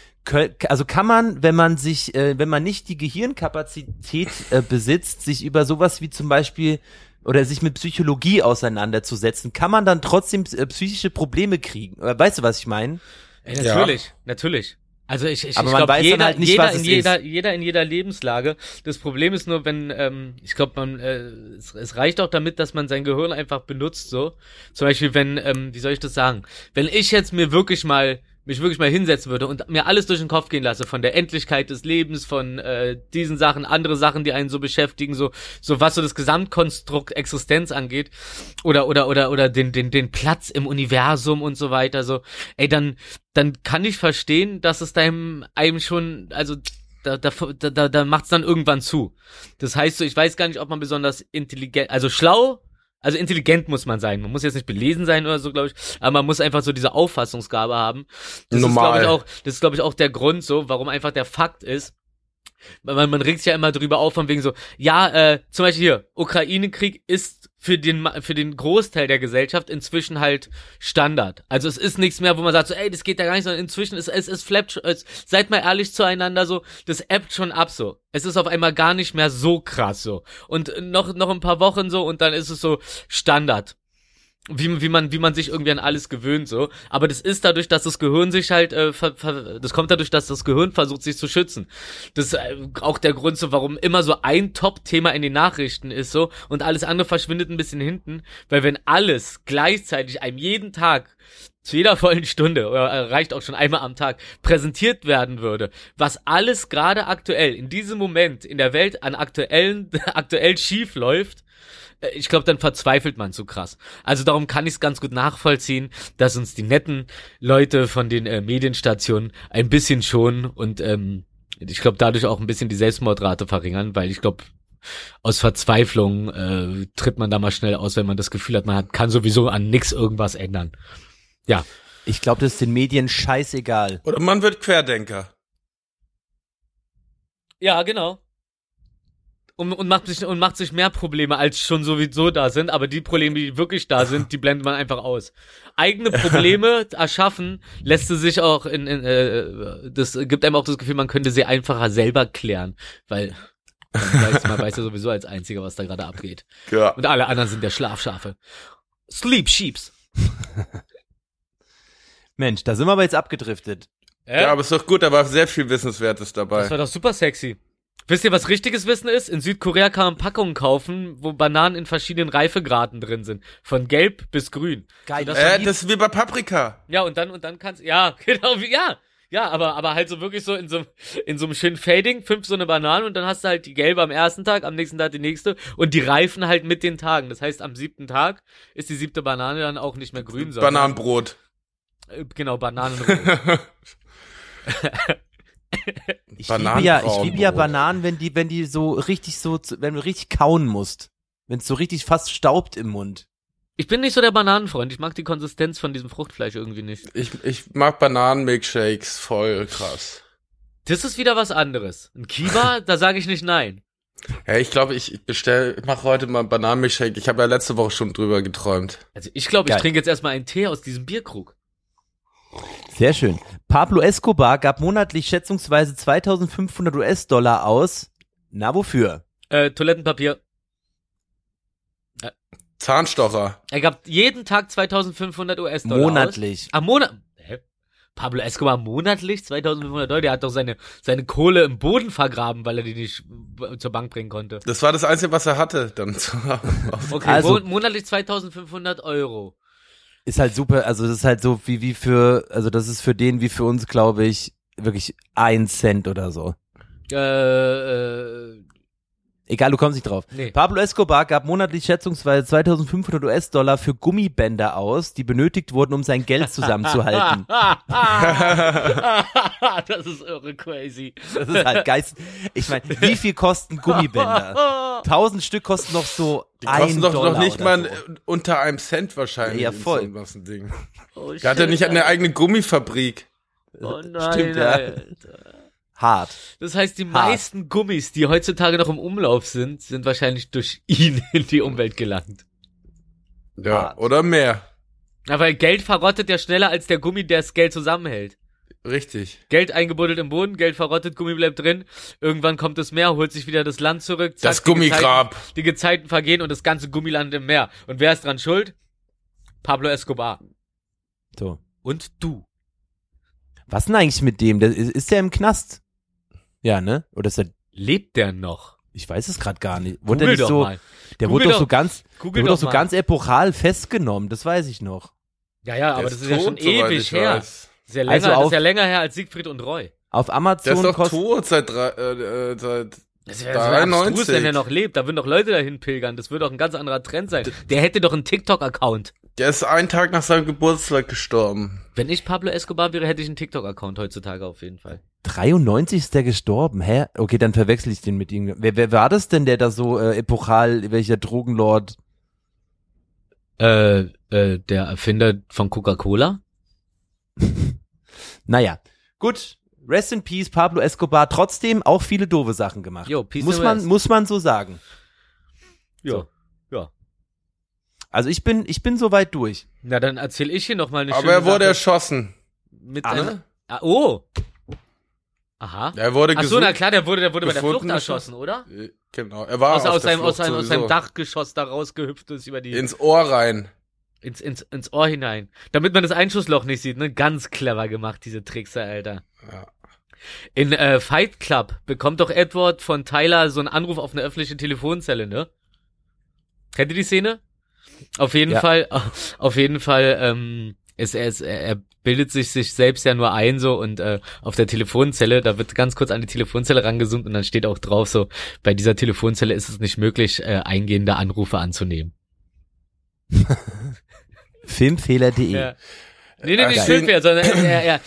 also kann man, wenn man sich, äh, wenn man nicht die Gehirnkapazität äh, besitzt, sich über sowas wie zum Beispiel oder sich mit Psychologie auseinanderzusetzen, kann man dann trotzdem äh, psychische Probleme kriegen. Äh, Weißt du, was ich meine? Ey, Ja. natürlich, natürlich. Also ich, ich, Aber ich man glaube, jeder, halt nicht, jeder, was in jeder, jeder in jeder Lebenslage. Das Problem ist nur, wenn, ähm, ich glaube, man, äh, es, es reicht auch damit, dass man sein Gehirn einfach benutzt, so. Zum Beispiel, wenn, ähm, wie soll ich das sagen? Wenn ich jetzt mir wirklich mal mich wirklich mal hinsetzen würde und mir alles durch den Kopf gehen lasse von der Endlichkeit des Lebens, von äh, diesen Sachen, andere Sachen, die einen so beschäftigen, so so was so das Gesamtkonstrukt Existenz angeht oder oder oder oder den den den Platz im Universum und so weiter, so ey dann dann kann ich verstehen, dass es deinem einem schon also da, da, da, da macht's dann irgendwann zu. Das heißt so, ich weiß gar nicht, ob man besonders intelligent, also schlau, also intelligent muss man sein. Man muss jetzt nicht belesen sein oder so, glaube ich, aber man muss einfach so diese Auffassungsgabe haben. Das Normal. ist, glaube ich, auch, das ist, glaube ich, auch der Grund so, warum einfach der Fakt ist, man, man regt sich ja immer drüber auf, von wegen so, ja, äh, zum Beispiel hier, Ukraine-Krieg ist für den, für den Großteil der Gesellschaft inzwischen halt Standard. Also es ist nichts mehr, wo man sagt so, ey, das geht ja gar nicht, sondern inzwischen ist es, es flappt, es, seid mal ehrlich zueinander so, das appt schon ab so. Es ist auf einmal gar nicht mehr so krass so. Und noch, noch ein paar Wochen so und dann ist es so Standard wie, wie man wie man sich irgendwie an alles gewöhnt so. Aber das ist dadurch dass das Gehirn sich halt äh, ver, ver, das kommt dadurch dass das Gehirn versucht sich zu schützen. Das ist äh, auch der Grund so warum immer so ein Top-Thema in den Nachrichten ist so. Und alles andere verschwindet ein bisschen hinten. Weil wenn alles gleichzeitig einem jeden Tag zu jeder vollen Stunde oder äh, reicht auch schon einmal am Tag präsentiert werden würde, was alles gerade aktuell in diesem Moment in der Welt an aktuellen aktuell schief läuft, ich glaube, dann verzweifelt man zu krass. Also darum kann ich es ganz gut nachvollziehen, dass uns die netten Leute von den äh, Medienstationen ein bisschen schonen und ähm, ich glaube dadurch auch ein bisschen die Selbstmordrate verringern, weil ich glaube aus Verzweiflung äh, tritt man da mal schnell aus, wenn man das Gefühl hat, man hat, kann sowieso an nix irgendwas ändern. Ja, Ich glaube, das ist den Medien scheißegal. Oder man wird Querdenker. ja, genau. Und, und, macht sich, und macht sich mehr Probleme, als schon sowieso da sind. Aber die Probleme, die wirklich da sind, die blendet man einfach aus. Eigene Probleme erschaffen lässt es sich auch in, in äh, das gibt einem auch das Gefühl, man könnte sie einfacher selber klären. Weil man weiß, man weiß ja sowieso als Einziger, was da gerade abgeht. Ja. Und alle anderen sind der Schlafschafe. Sleep Sheeps. Mensch, da sind wir aber jetzt abgedriftet. Äh? Ja, aber ist doch gut, da war sehr viel Wissenswertes dabei. das war doch super sexy. Wisst ihr, was richtiges Wissen ist? In Südkorea kann man Packungen kaufen, wo Bananen in verschiedenen Reifegraden drin sind. Von gelb bis grün. Geil. Sodass Äh, das ist wie bei Paprika. ja, und dann, und dann kannst, ja, genau, wie, ja. Ja, aber, aber halt so wirklich so in so, in so einem schönen Fading, fünf so eine Bananen und dann hast du halt die gelbe am ersten Tag, am nächsten Tag die nächste und die reifen halt mit den Tagen. Das heißt, am siebten Tag ist die siebte Banane dann auch nicht mehr grün, sondern, Bananenbrot. äh, genau, Bananen. Ich liebe ja, ich liebe ja. Bananen, wenn die, wenn die so richtig so, zu- wenn du richtig kauen musst. Wenn es so richtig fast staubt im Mund. Ich bin nicht so der Bananenfreund. Ich mag die Konsistenz von diesem Fruchtfleisch irgendwie nicht. Ich, ich mag Bananenmilkshakes voll krass. Das ist wieder was anderes. Ein Kiba, da sage ich nicht nein. Ja, ich glaube, ich bestell, ich mache heute mal einen Bananenmilkshake. Ich habe ja letzte Woche schon drüber geträumt. Also ich glaube, ich trinke jetzt erstmal einen Tee aus diesem Bierkrug. Sehr schön. Pablo Escobar gab monatlich schätzungsweise 2500 US-Dollar aus. Na, wofür? Äh, Toilettenpapier. Zahnstocher. Er gab jeden Tag 2500 US-Dollar Monatlich. Aus. Am Monat. Hä? Pablo Escobar monatlich 2500 Dollar. Der hat doch seine, seine Kohle im Boden vergraben, weil er die nicht äh, zur Bank bringen konnte. Das war das Einzige, was er hatte. Dann zu Okay, Also- mon monatlich 2500 Euro. Ist halt super, also das ist halt so wie, wie für, also das ist für den wie für uns, glaube ich, wirklich ein Cent oder so. Äh, äh, Egal, du kommst nicht drauf. nee. Pablo Escobar gab monatlich schätzungsweise 2500 US-Dollar für Gummibänder aus, die benötigt wurden, um sein Geld zusammenzuhalten. das ist irre crazy. Das ist halt geist. Ich meine, wie viel kosten Gummibänder? Tausend Stück kosten noch so Die ein kosten doch Dollar noch nicht mal so. unter einem Cent wahrscheinlich. Ja, in voll. So was ein Ding. Oh, Der hat ja nicht eine eigene Gummifabrik. Oh nein, Stimmt, ja. Alter. Hart. Das heißt, die Hart. meisten Gummis, die heutzutage noch im Umlauf sind, sind wahrscheinlich durch ihn in die Umwelt gelangt. Ja, Hart. oder mehr. Aber Geld verrottet ja schneller als der Gummi, der das Geld zusammenhält. Richtig. Geld eingebuddelt im Boden, Geld verrottet, Gummi bleibt drin. Irgendwann kommt das Meer, holt sich wieder das Land zurück. zack, Das die Gezeiten- Gummigrab. Die Gezeiten vergehen und das ganze Gummi landet im Meer. Und wer ist dran schuld? Pablo Escobar. So. Und du. Was denn eigentlich mit dem? Der, ist, ist der im Knast? Ja, ne? Oder ist er, Lebt der noch? ich weiß es gerade gar nicht. Wurde Google der nicht doch so, mal. der Google wurde doch doch- so ganz, Google der wurde doch so mal. ganz epochal festgenommen, das weiß ich noch. Ja, ja, aber Der das ist ja schon ewig her. weiß. Das ist ja länger, Also das auf- ist ja länger her als Siegfried und Roy. Auf Der Amazon ist doch kostet, tot seit, drei, äh, äh, seit Das wäre wär abstrus, 93. wenn er noch lebt. Da würden doch Leute dahin pilgern. Das würde doch ein ganz anderer Trend sein. Der hätte doch einen TikTok-Account. Der ist einen Tag nach seinem Geburtstag gestorben. Wenn ich Pablo Escobar wäre, hätte ich einen TikTok-Account heutzutage auf jeden Fall. 93 ist der gestorben, hä? Okay, dann verwechsel ich den mit ihm. Wer, wer war das denn, der da so äh, epochal, welcher Drogenlord? Äh, äh, der Erfinder von Coca-Cola? Naja, gut. Rest in Peace, Pablo Escobar. Trotzdem auch viele doofe Sachen gemacht. Jo, Peace muss man, Rest. muss man so sagen. Ja. Ja. Also ich bin, ich bin soweit durch. Na, dann erzähl ich hier noch mal eine Aber schöne er wurde Sache erschossen. mit Ah, einer, ne? ah, Oh. Aha. Er wurde Ach so, na klar, der wurde, der wurde bei der Flucht erschossen, oder? Äh, Genau. Er war Aus, aus, seinem, aus, seinem, aus seinem. Dachgeschoss da rausgehüpft ist über die, Ins Ohr rein. ins, ins, ins Ohr hinein. Damit man das Einschussloch nicht sieht, ne? Ganz clever gemacht, diese Trickser, Alter. Ja. In äh, Fight Club bekommt doch Edward von Tyler so einen Anruf auf eine öffentliche Telefonzelle, ne? Kennt ihr die Szene? Auf jeden Ja. Fall, auf jeden Fall, ähm, ist, er, ist, er bildet sich sich selbst ja nur ein so und äh, auf der Telefonzelle, da wird ganz kurz an die Telefonzelle rangezoomt und dann steht auch drauf so, bei dieser Telefonzelle ist es nicht möglich, äh, eingehende Anrufe anzunehmen. Filmfehler.de. Ja. Nee, nee, nicht. Filmfehler, sondern er, er, er,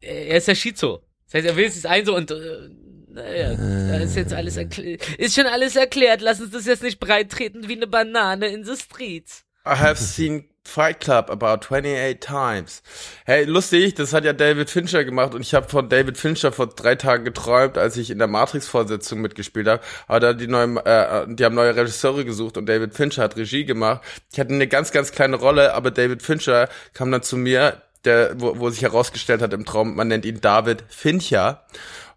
er ist ja Schizo. Das heißt, er will sich ein so und äh, naja, da ist jetzt alles erklärt. Ist schon alles erklärt. Lass uns das jetzt nicht breit wie eine Banane in the streets. I have seen Fight Club about 28 times. Hey, lustig, das hat ja David Fincher gemacht und ich habe von David Fincher vor drei Tagen geträumt, als ich in der Matrix-Vorsetzung mitgespielt habe. Aber da die neuen, äh, die haben neue Regisseure gesucht und David Fincher hat Regie gemacht. Ich hatte eine ganz, ganz kleine Rolle, aber David Fincher kam dann zu mir, der, wo, wo sich herausgestellt hat im Traum, man nennt ihn David Fincher.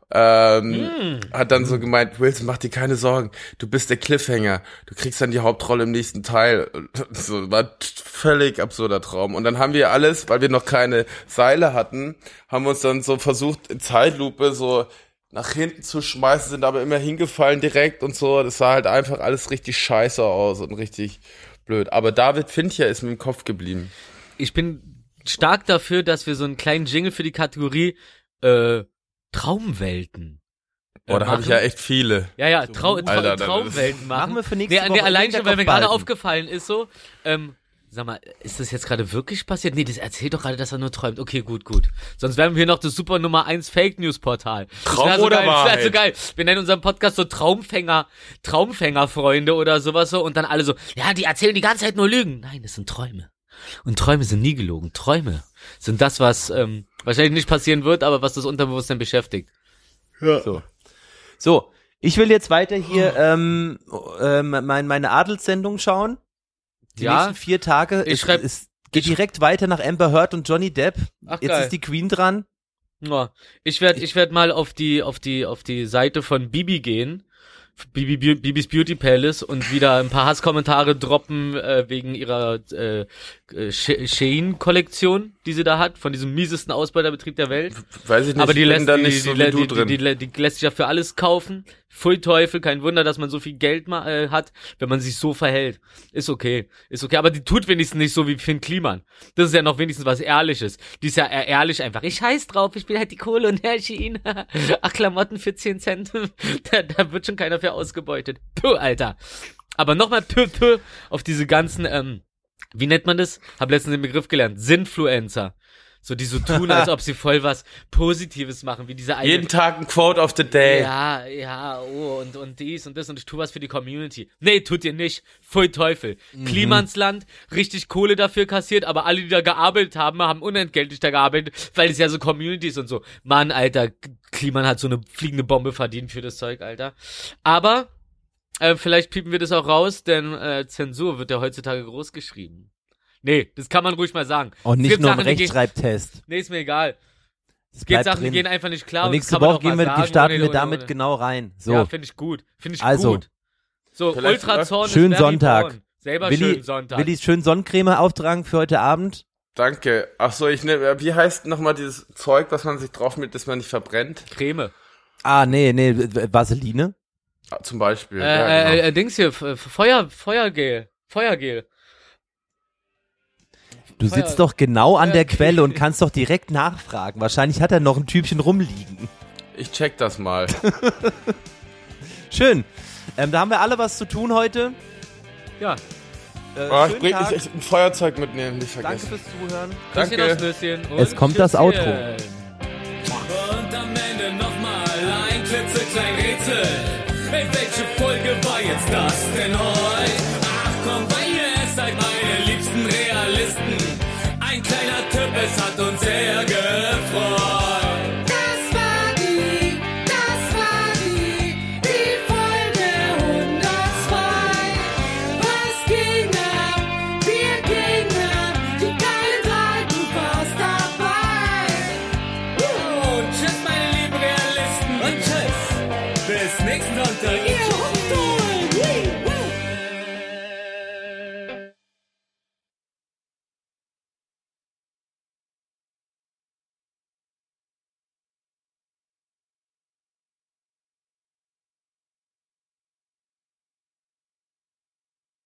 Ähm, hat dann so gemeint, Wilson, mach dir keine Sorgen, du bist der Cliffhanger, du kriegst dann die Hauptrolle im nächsten Teil. So, war völlig absurder Traum. Und dann haben wir alles, weil wir noch keine Seile hatten, haben wir uns dann so versucht, in Zeitlupe so nach hinten zu schmeißen, sind aber immer hingefallen direkt und so. Das sah halt einfach alles richtig scheiße aus und richtig blöd. Aber David Fincher ist mir im Kopf geblieben. Ich bin stark dafür, dass wir so einen kleinen Jingle für die Kategorie äh, Traumwelten. äh, Boah, da habe ich ja echt viele. Ja, ja, Trau Trau Alter, Traumwelten machen. Machen wir für nächste nee, Woche Nee, allein schon, weil mir gerade aufgefallen ist so, ähm, sag mal, ist das jetzt gerade wirklich passiert? Nee, das erzählt doch gerade, dass er nur träumt. Okay, gut, gut. Sonst wären wir hier noch das super Nummer 1 Fake News Portal. Das Traum so oder geil, Das wär so Wahrheit? geil. Wir nennen unseren Podcast so Traumfänger, Traumfängerfreunde oder sowas so und dann alle so, ja, die erzählen die ganze Zeit nur Lügen. Nein, das sind Träume. Und Träume sind nie gelogen. Träume sind das, was ähm, wahrscheinlich nicht passieren wird, aber was das Unterbewusstsein beschäftigt. So. So, ich will jetzt weiter hier ähm, ähm, mein, meine Adelssendung schauen. Die Ja. nächsten vier Tage. Ich schreib- es geht direkt weiter nach Amber Heard und Johnny Depp. Ach, jetzt geil. ist die Queen dran. Ja, ich werde ich werd mal auf die auf die auf die Seite von Bibi gehen. Bibi, Bibis Beauty Palace und wieder ein paar Hasskommentare droppen äh, wegen ihrer äh, äh, Shein-Kollektion, die sie da hat, von diesem miesesten Ausbeuterbetrieb der Welt. Weiß ich nicht, Aber die lässt, da nicht die, so die, die, die lässt sich ja für alles kaufen. Pfui Teufel, kein Wunder, dass man so viel Geld ma äh, hat, wenn man sich so verhält. Ist okay, ist okay. Aber die tut wenigstens nicht so wie Finn Kliman. Das ist ja noch wenigstens was Ehrliches. Die ist ja ehrlich einfach. Ich scheiß drauf, ich bin halt die Kohle und herrsche ihn. Ach, Klamotten für 10 Cent. da, da wird schon keiner für ausgebeutet. Puh, Alter. Aber nochmal puh, puh, auf diese ganzen, ähm, wie nennt man das? Hab letztens den Begriff gelernt. Sinfluencer. So, die so tun, als ob sie voll was Positives machen, wie diese eine. Jeden Tag ein Quote of the Day. Ja, ja, oh, und, und dies und das und ich tue was für die Community. Nee, tut ihr nicht. Pfui Teufel. Klimansland, richtig Kohle dafür kassiert, aber alle, die da gearbeitet haben, haben unentgeltlich da gearbeitet, weil es ja so Communities und so. Mann, Alter, Kliman hat so eine fliegende Bombe verdient für das Zeug, Alter. Aber, äh, vielleicht piepen wir das auch raus, denn äh, Zensur wird ja heutzutage groß geschrieben. Nee, das kann man ruhig mal sagen. Und nicht nur im Sachen, die gehen- Rechtschreibtest. Nee, ist mir egal. Es gibt bleibt Sachen, die drin. gehen einfach nicht klar. und das nächste Woche gehen wir, sagen, starten ohne- wir ohne- damit ohne- genau rein. So, Ja, finde ich gut. Finde ich Also, gut. So, Ultrazorn schönen Sonntag. born. Selber Willi, schönen Sonntag. Willi, schön Sonnencreme auftragen für heute Abend. Danke. Ach so, ich nehme, wie heißt nochmal dieses Zeug, was man sich drauf mit, dass man nicht verbrennt? Creme. Ah, nee, nee, Vaseline. Ah, Zum Beispiel. Äh, ja, genau. äh, äh, Dings hier, Feuer, Feuergel. Feuergel. Du Feuer- sitzt doch genau an der Quelle und kannst doch direkt nachfragen. Wahrscheinlich hat er noch ein Typchen rumliegen. Ich check das mal. Schön. Ähm, da haben wir alle was zu tun heute. Ja. Äh, Oh, ich schönen bring Tag. ich, ich, ein Feuerzeug mitnehmen, nicht Danke vergessen. fürs Zuhören. Küsschen Danke. aufs Nüsschen und Es kommt das Tschüsschen. Outro. Und am Ende nochmal ein klitzeklein Rätsel. Ey, welche Folge war jetzt das denn heute? sehr gern.